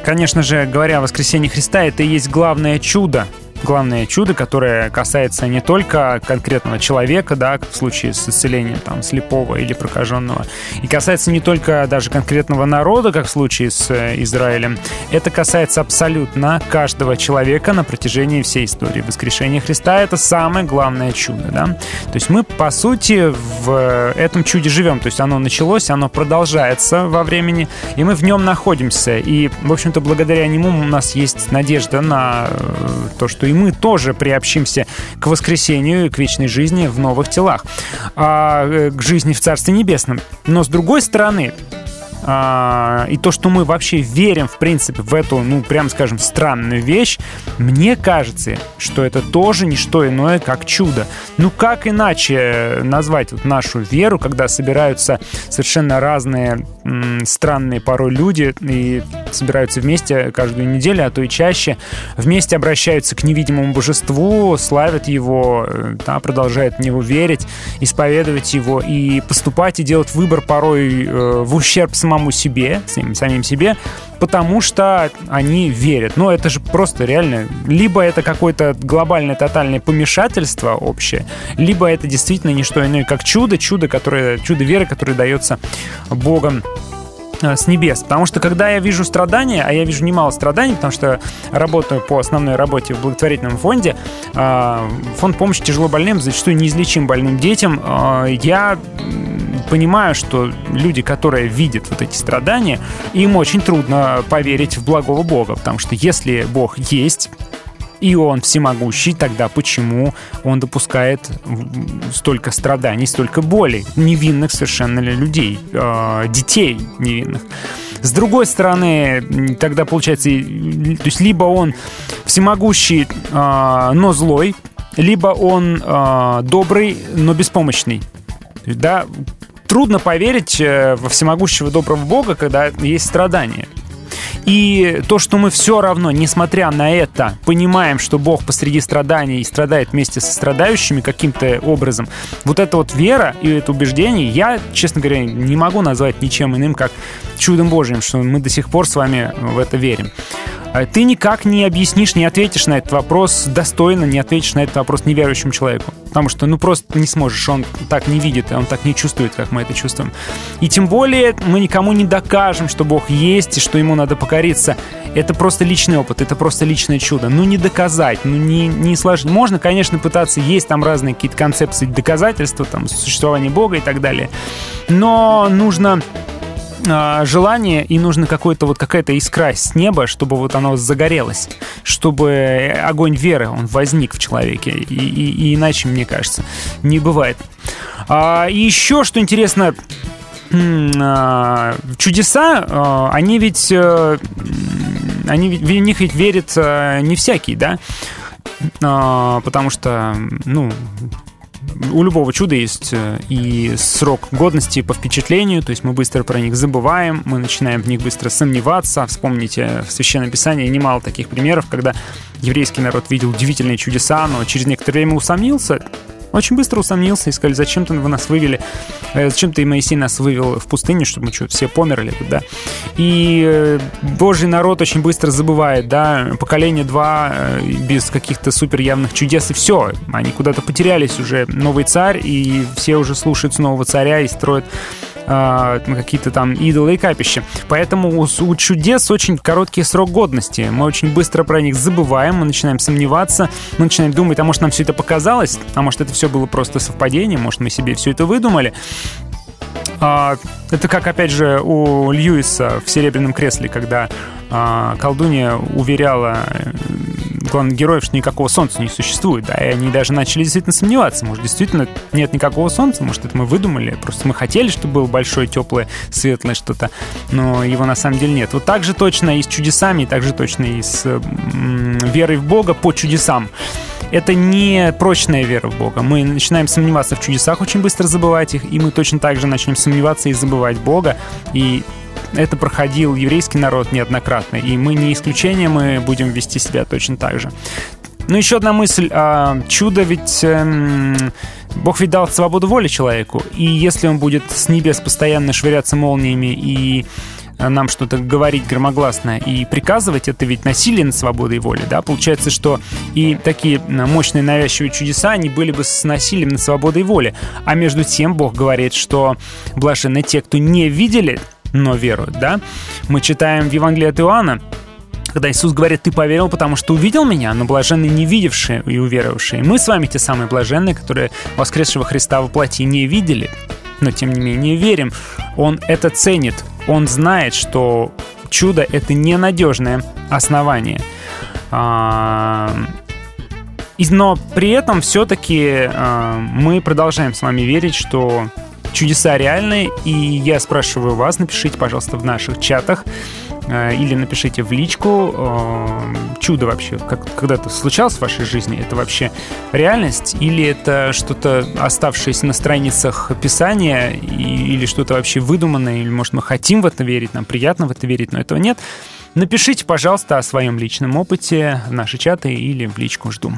конечно же, говоря о воскресении Христа, это и есть главное чудо главное чудо, которое касается не только конкретного человека, да, в случае с исцелением там, слепого или прокаженного, и касается не только даже конкретного народа, как в случае с э, Израилем, это касается абсолютно каждого человека на протяжении всей истории. Воскрешение Христа — это самое главное чудо, да. То есть мы, по сути, в этом чуде живем, то есть оно началось, оно продолжается во времени, и мы в нем находимся, и, в общем-то, благодаря нему у нас есть надежда на э, то, что и мы тоже приобщимся к воскресению и к вечной жизни в новых телах, а, э, к жизни в Царстве Небесном. Но с другой стороны, а, и то, что мы вообще верим, в принципе, в эту, ну, прям скажем, странную вещь, мне кажется, что это тоже не что иное, как чудо. Ну, как иначе назвать вот нашу веру, когда собираются совершенно разные странные порой люди и собираются вместе каждую неделю, а то и чаще, вместе обращаются к невидимому божеству, славят его, э, да, продолжают в него верить, исповедовать его и поступать и делать выбор порой э, в ущерб самому себе, самим, самим себе, потому что они верят. Но это же просто реально, либо это какое-то глобальное тотальное помешательство общее, либо это действительно не что иное, как чудо, чудо, которое, чудо веры, которое дается Богом с небес. Потому что когда я вижу страдания, а я вижу немало страданий, потому что работаю по основной работе в благотворительном фонде, э, фонд помощи тяжело больным, зачастую неизлечим больным детям, э, я понимаю, что люди, которые видят вот эти страдания, им очень трудно поверить в благого Бога, потому что если Бог есть, и он всемогущий, тогда почему он допускает столько страданий, столько боли невинных совершенно людей, э, детей невинных? С другой стороны, тогда получается, то есть либо он всемогущий, э, но злой, либо он э, добрый, но беспомощный. Да, трудно поверить э, во всемогущего доброго Бога, когда есть страдания. И то, что мы все равно, несмотря на это, понимаем, что Бог посреди страданий и страдает вместе со страдающими каким-то образом, вот эта вот вера и это убеждение, я, честно говоря, не могу назвать ничем иным, как чудом Божьим, что мы до сих пор с вами в это верим. а ты никак не объяснишь, не ответишь на этот вопрос достойно, не ответишь на этот вопрос неверующему человеку. Потому что, ну, просто не сможешь, он так не видит, он так не чувствует, как мы это чувствуем. И тем более мы никому не докажем, что Бог есть и что Ему надо покориться. Это просто личный опыт, это просто личное чудо. Ну, не доказать, ну, не, не сложно. Можно, конечно, пытаться, есть там разные какие-то концепции доказательства, там, существования Бога и так далее. Но нужно а, желание и нужно какой-то вот какая-то искра с неба, чтобы вот оно загорелось, чтобы огонь веры он возник в человеке, и, и- и иначе мне кажется не бывает. А, и еще что интересно, а, чудеса, а, они ведь, э, они в них ведь верит э, не всякий, да, потому что, ну, у любого чуда есть э, и срок годности по впечатлению, то есть мы быстро про них забываем, мы начинаем в них быстро сомневаться. Вспомните в Священном Писании немало таких примеров, когда еврейский народ видел удивительные чудеса, но через некоторое время усомнился, очень быстро усомнился и сказали, зачем-то вы нас вывели, э, зачем ты, Моисей, нас вывел в пустыню, чтобы мы что, все померли да? И э, Божий народ очень быстро забывает, да, поколение два э, без каких-то супер явных чудес, и все, они куда-то потерялись уже, новый царь, и все уже слушаются нового царя и строят а, какие-то там идолы и капища. Поэтому у, у чудес очень короткий срок годности. Мы очень быстро про них забываем, мы начинаем сомневаться, мы начинаем думать, а может нам все это показалось, а может это все было просто совпадение, может мы себе все это выдумали. А, это как, опять же, у Льюиса в «Серебряном кресле», когда а, колдунья уверяла э, главных героев, что никакого солнца не существует, да, и они даже начали действительно сомневаться. Может, действительно нет никакого солнца, может, это мы выдумали, просто мы хотели, чтобы было большое, теплое, светлое что-то, но его на самом деле нет. Вот так же точно и с чудесами, и так же точно и с м, верой в Бога по чудесам. Это не прочная вера в Бога. Мы начинаем сомневаться в чудесах, очень быстро забывать их, и мы точно так же начнем сомневаться и забывать Бога. И это проходил еврейский народ неоднократно, и мы не исключение, мы будем вести себя точно так же. Ну, еще одна мысль. А, чудо ведь... эм, Бог ведь дал свободу воли человеку, и если он будет с небес постоянно швыряться молниями и нам что-то говорить громогласно и приказывать, это ведь насилие над свободой воли, да? Получается, что и такие мощные навязчивые чудеса, они были бы с насилием над свободой воли. А между тем Бог говорит, что блаженны те, кто не видели, но веруют, да? Мы читаем в Евангелии от Иоанна, когда Иисус говорит, ты поверил, потому что увидел меня, но блаженны не видевшие и уверовавшие. Мы с вами те самые блаженные, которые воскресшего Христа во плоти не видели, но тем не менее верим. Он это ценит, он знает, что чудо — это ненадежное основание. А, Но при этом все-таки мы продолжаем с вами верить, что чудеса реальны, и я спрашиваю вас, напишите, пожалуйста, в наших чатах или напишите в личку, э, чудо вообще, как когда-то случалось в вашей жизни, это вообще реальность или это что-то оставшееся на страницах Писания и- или что-то вообще выдуманное, или может мы хотим в это верить, нам приятно в это верить, но этого нет. Напишите, пожалуйста, о своем личном опыте в наши чаты или в личку жду.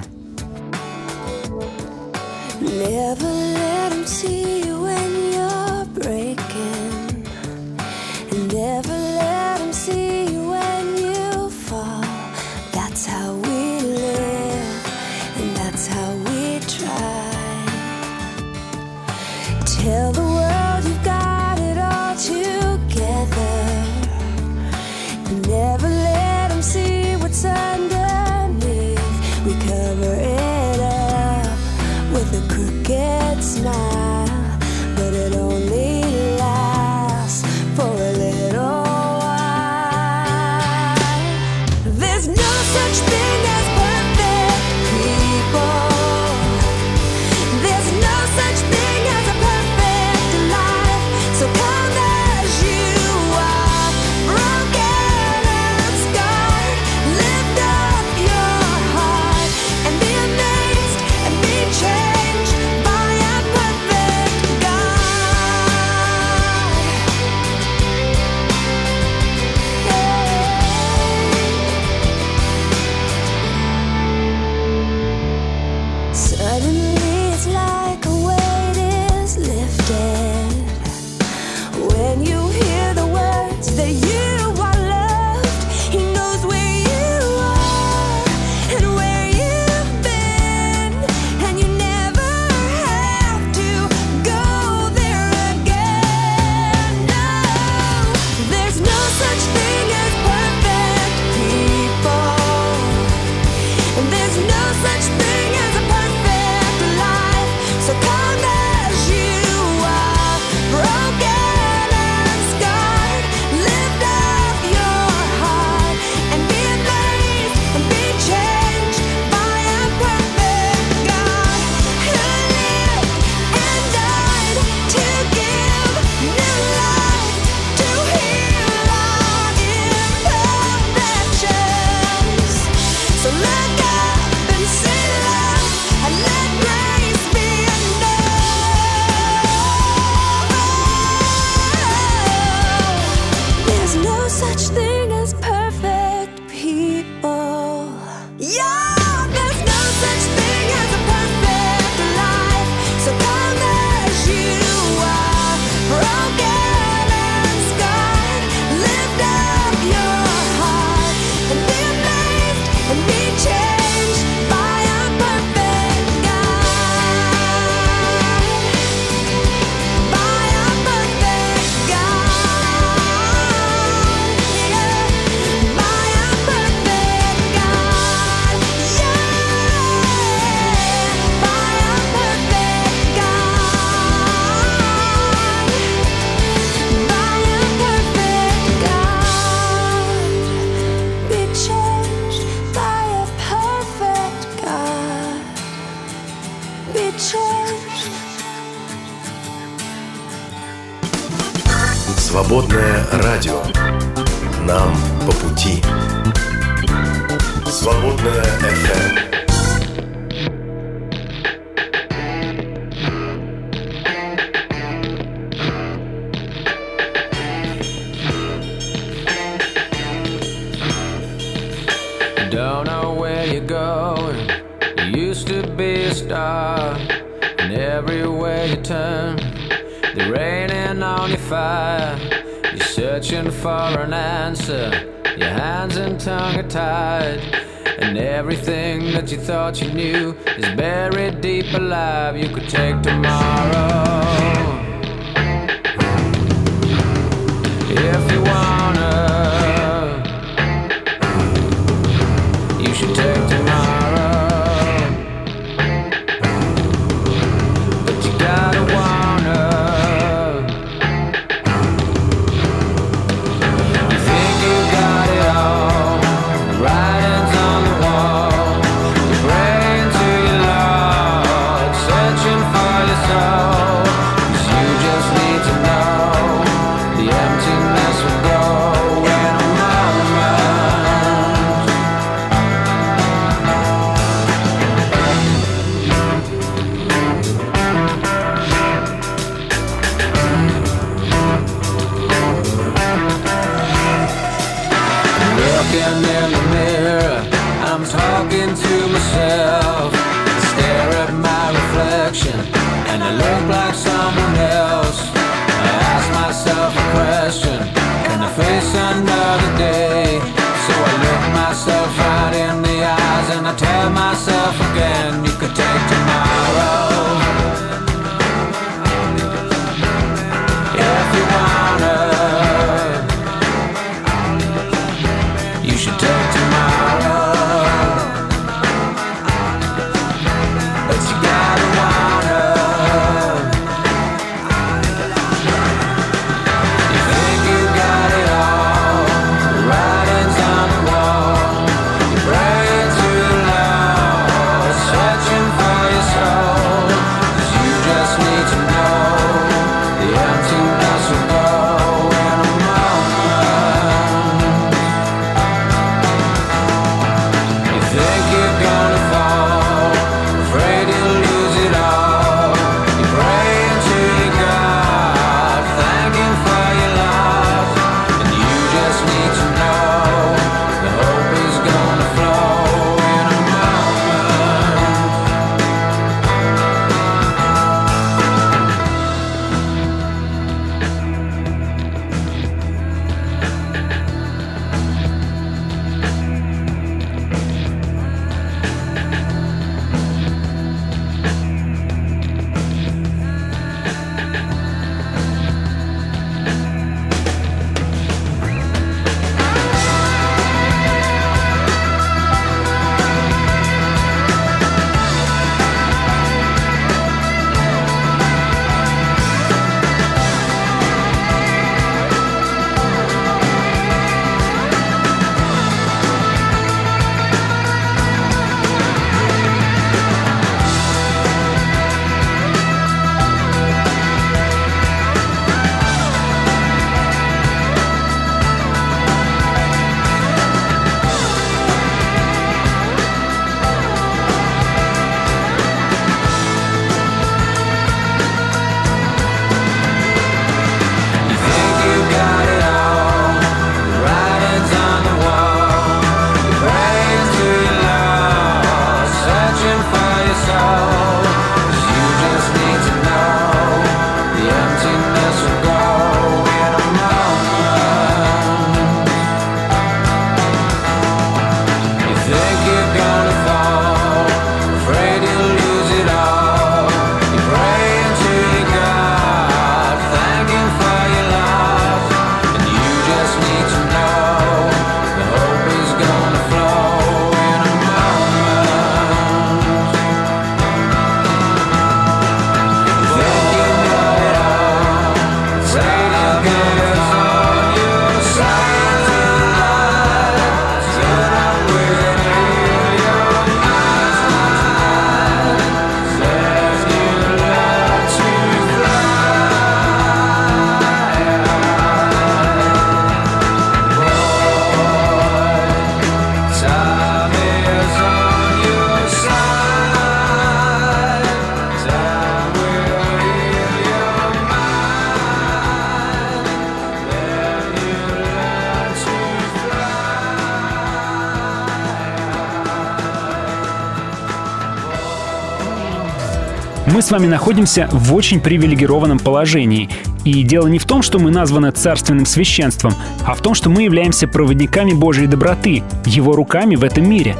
С вами находимся в очень привилегированном положении. И дело не в том, что мы названы царственным священством, а в том, что мы являемся проводниками Божьей доброты, Его руками в этом мире.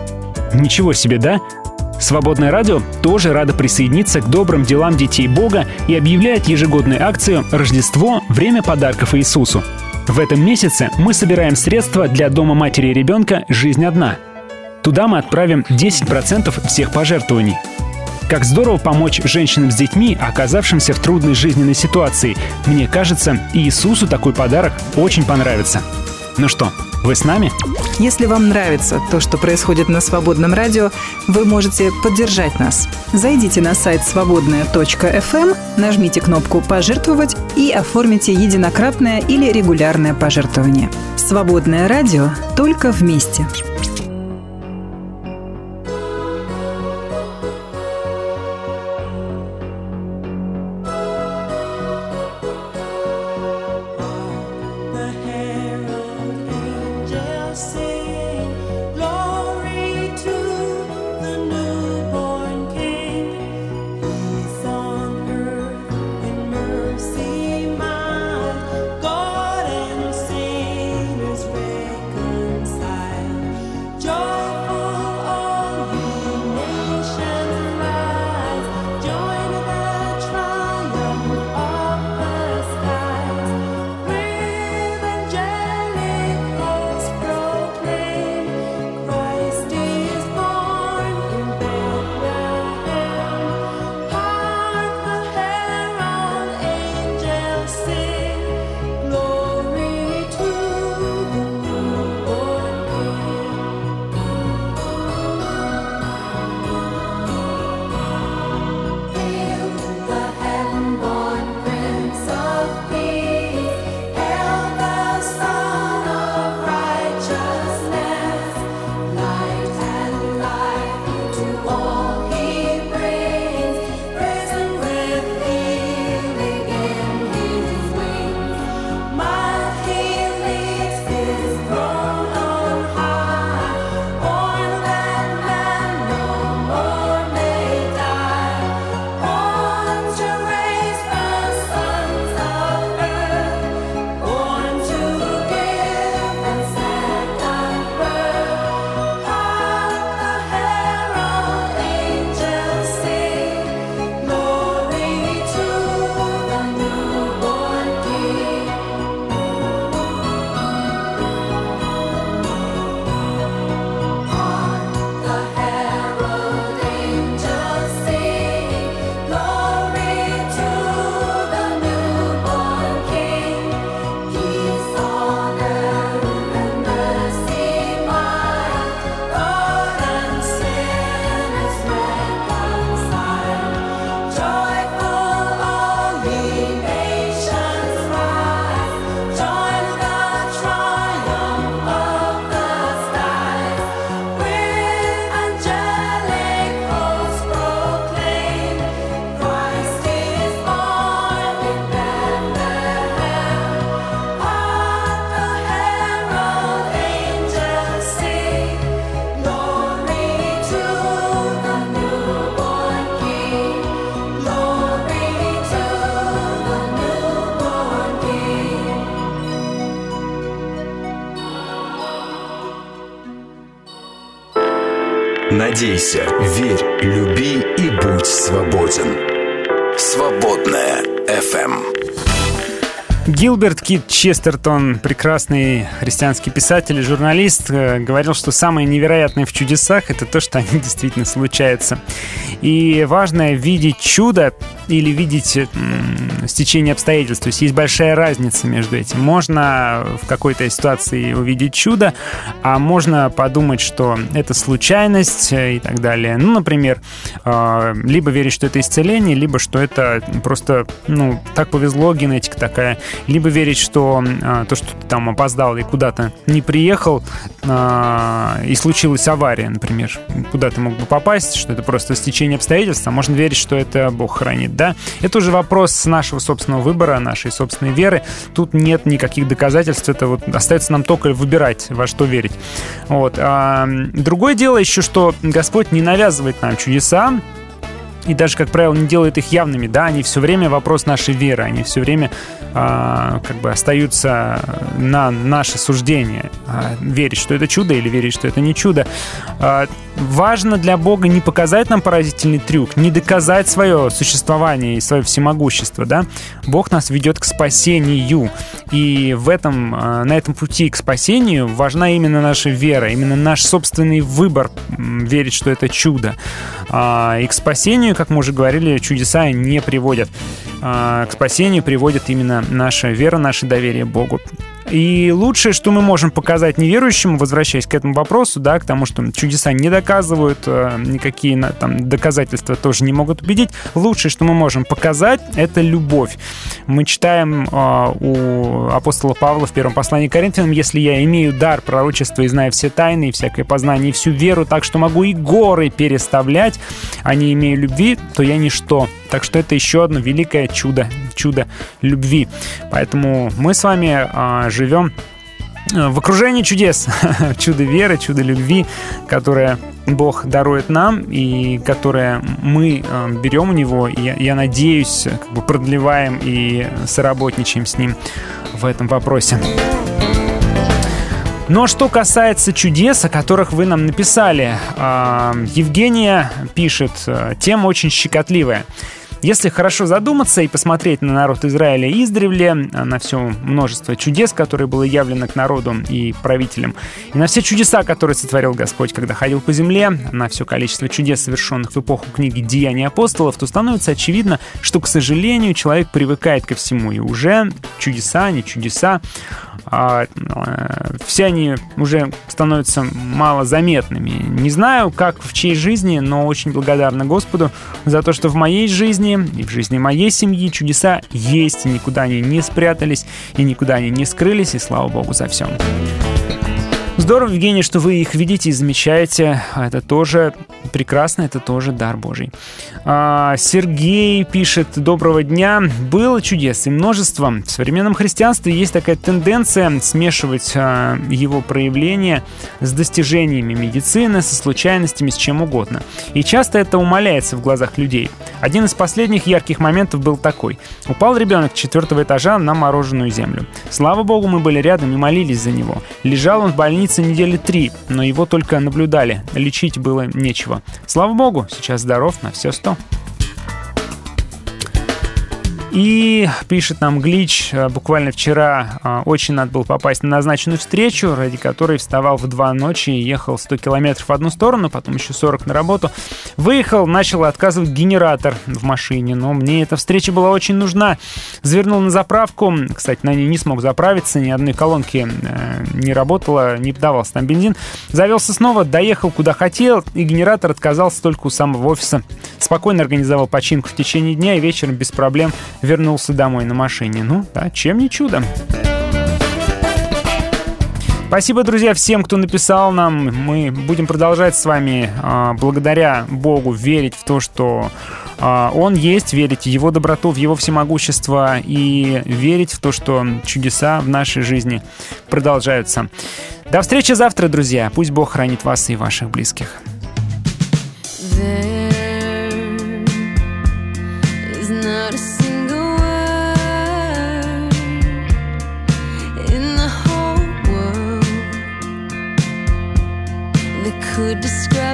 Ничего себе, да? Свободное радио тоже радо присоединиться к добрым делам детей Бога и объявляет ежегодную акцию «Рождество. Время подарков Иисусу». В этом месяце мы собираем средства для Дома матери и ребенка «Жизнь одна». Туда мы отправим 10% всех пожертвований. Как здорово помочь женщинам с детьми, оказавшимся в трудной жизненной ситуации. Мне кажется, Иисусу такой подарок очень понравится. Ну что, вы с нами? Если вам нравится то, что происходит на Свободном радио, вы можете поддержать нас. Зайдите на сайт свободная.фм, нажмите кнопку «Пожертвовать» и оформите единократное или регулярное пожертвование. Свободное радио только вместе. Надейся, верь, люби и будь свободен. Свободная FM. Гилберт Кит Честертон, прекрасный христианский писатель и журналист, э, говорил, что самое невероятное в чудесах — это то, что они действительно случаются. И важно видеть чудо или видеть стечение обстоятельств. То есть есть большая разница между этим. Можно в какой-то ситуации увидеть чудо, а можно подумать, что это случайность э, и так далее. Ну, например, э, либо верить, что это исцеление, либо что это просто, ну, так повезло, генетика такая, либо верить, что э, то, что ты там опоздал и куда-то не приехал, и случилась авария, например, куда ты мог бы попасть, что это просто стечение обстоятельств, а можно верить, что это Бог хранит, да? Это уже вопрос нашего собственного выбора, нашей собственной веры. Тут нет никаких доказательств, это вот остается нам только выбирать, во что верить. Вот. А, другое дело еще, что Господь не навязывает нам чудеса, и даже, как правило, не делает их явными, да, они все время вопрос нашей веры, они все время а, как бы остаются на наше суждение. А, верить, что это чудо или верить, что это не чудо. А, важно для Бога не показать нам поразительный трюк, не доказать свое существование и свое всемогущество, да. Бог нас ведет к спасению, и в этом, а, на этом пути к спасению важна именно наша вера, именно наш собственный выбор верить, что это чудо. А, И к спасению, как мы уже говорили, чудеса не приводят. А, К спасению приводит именно наша вера, наше доверие Богу. И лучшее, что мы можем показать неверующему, возвращаясь к этому вопросу, да, к тому, что чудеса не доказывают, э, никакие там, доказательства тоже не могут убедить, лучшее, что мы можем показать, это любовь. Мы читаем э, у апостола Павла в первом послании к Коринфянам, если я имею дар пророчества и знаю все тайны, и всякое познание, и всю веру, так что могу и горы переставлять, а не имею любви, то я ничто. Так что это еще одно великое чудо, чудо любви. Поэтому мы с вами а, живем э, в окружении чудес, чудо веры, чудо любви, которое Бог дарует нам и которое мы э, берем у Него, и я, надеюсь, как бы продлеваем и соработничаем с Ним в этом вопросе. Но что касается чудес, о которых вы нам написали, а, Евгения пишет, э, тема очень щекотливая. Если хорошо задуматься и посмотреть на народ Израиля издревле, на все множество чудес, которые было явлено к народу и правителям, и на все чудеса, которые сотворил Господь, когда ходил по земле, на все количество чудес, совершенных в эпоху книги «Деяния апостолов», то становится очевидно, что, к сожалению, человек привыкает ко всему, и уже чудеса, не чудеса, а, все они уже становятся малозаметными. Не знаю, как в чьей жизни, но очень благодарна Господу за то, что в моей жизни и в жизни моей семьи чудеса есть, и никуда они не спрятались, и никуда они не скрылись, и слава Богу за все. Здорово, Евгений, что вы их видите и замечаете. Это тоже прекрасно, это тоже дар Божий. А, Сергей пишет, доброго дня. Было чудес и множество. В современном христианстве есть такая тенденция смешивать а, его проявления с достижениями медицины, со случайностями, с чем угодно. И часто это умаляется в глазах людей. Один из последних ярких моментов был такой. Упал ребенок четвертого этажа на мороженую землю. Слава богу, мы были рядом и молились за него. Лежал он в больнице недели три, но его только наблюдали. Лечить было нечего. Слава богу, сейчас здоров на все сто. И пишет нам Глич, э, буквально вчера э, очень надо было попасть на назначенную встречу, ради которой вставал в 2 ночи и ехал 100 километров в одну сторону, потом еще 40 на работу. Выехал, начал отказывать генератор в машине, но мне эта встреча была очень нужна. Завернул на заправку, кстати, на ней не смог заправиться, ни одной колонки э, не работало, не давался там бензин. Завелся снова, доехал куда хотел, и генератор отказался только у самого офиса. Спокойно организовал починку в течение дня и вечером без проблем вернулся домой на машине. Ну, да, чем не чудо. Спасибо, друзья, всем, кто написал нам. Мы будем продолжать с вами, а, благодаря Богу, верить в то, что а, Он есть, верить в Его доброту, в Его всемогущество и верить в то, что чудеса в нашей жизни продолжаются. До встречи завтра, друзья. Пусть Бог хранит вас и ваших близких. is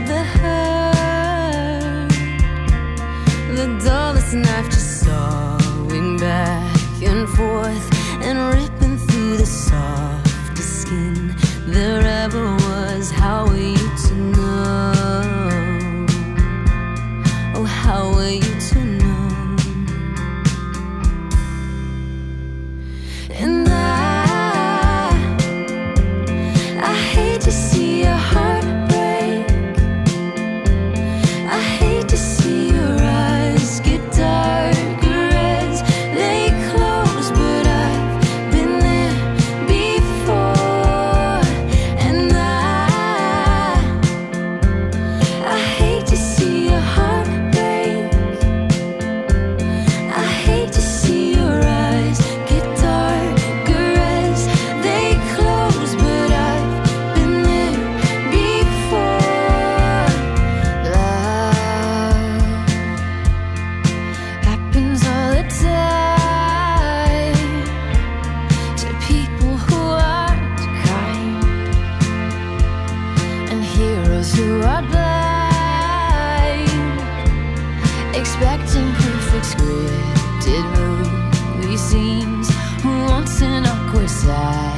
the hurt. The dullest knife just sawing back and forth and ripping through the softest skin there ever was. How are you to know? Oh, how are you desire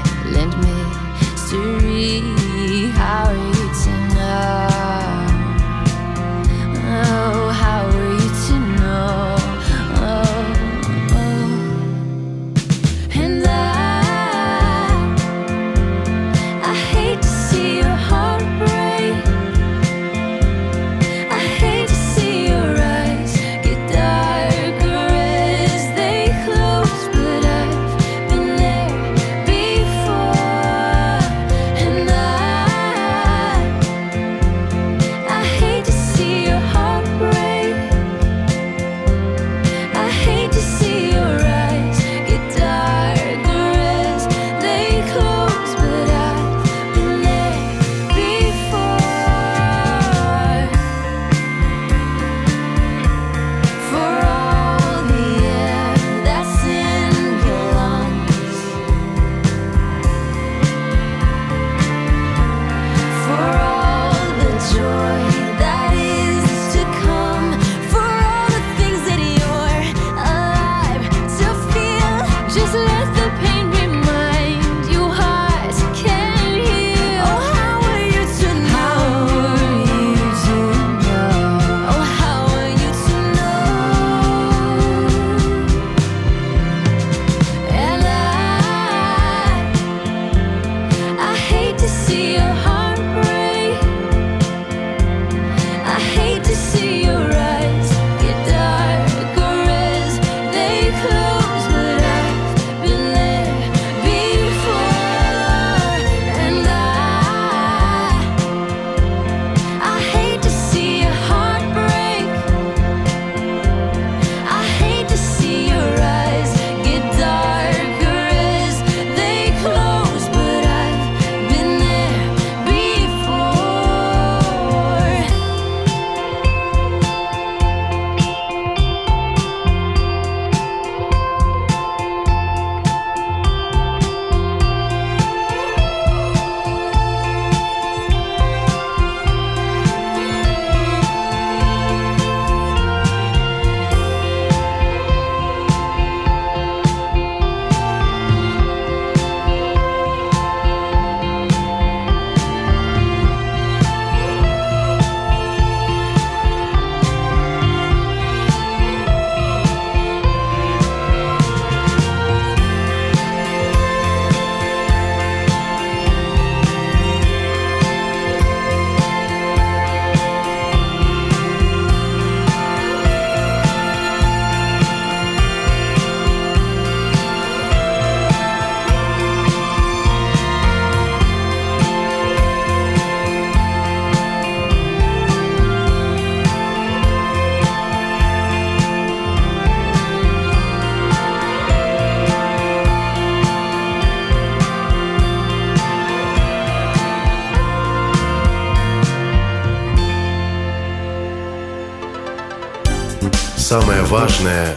Самое важное.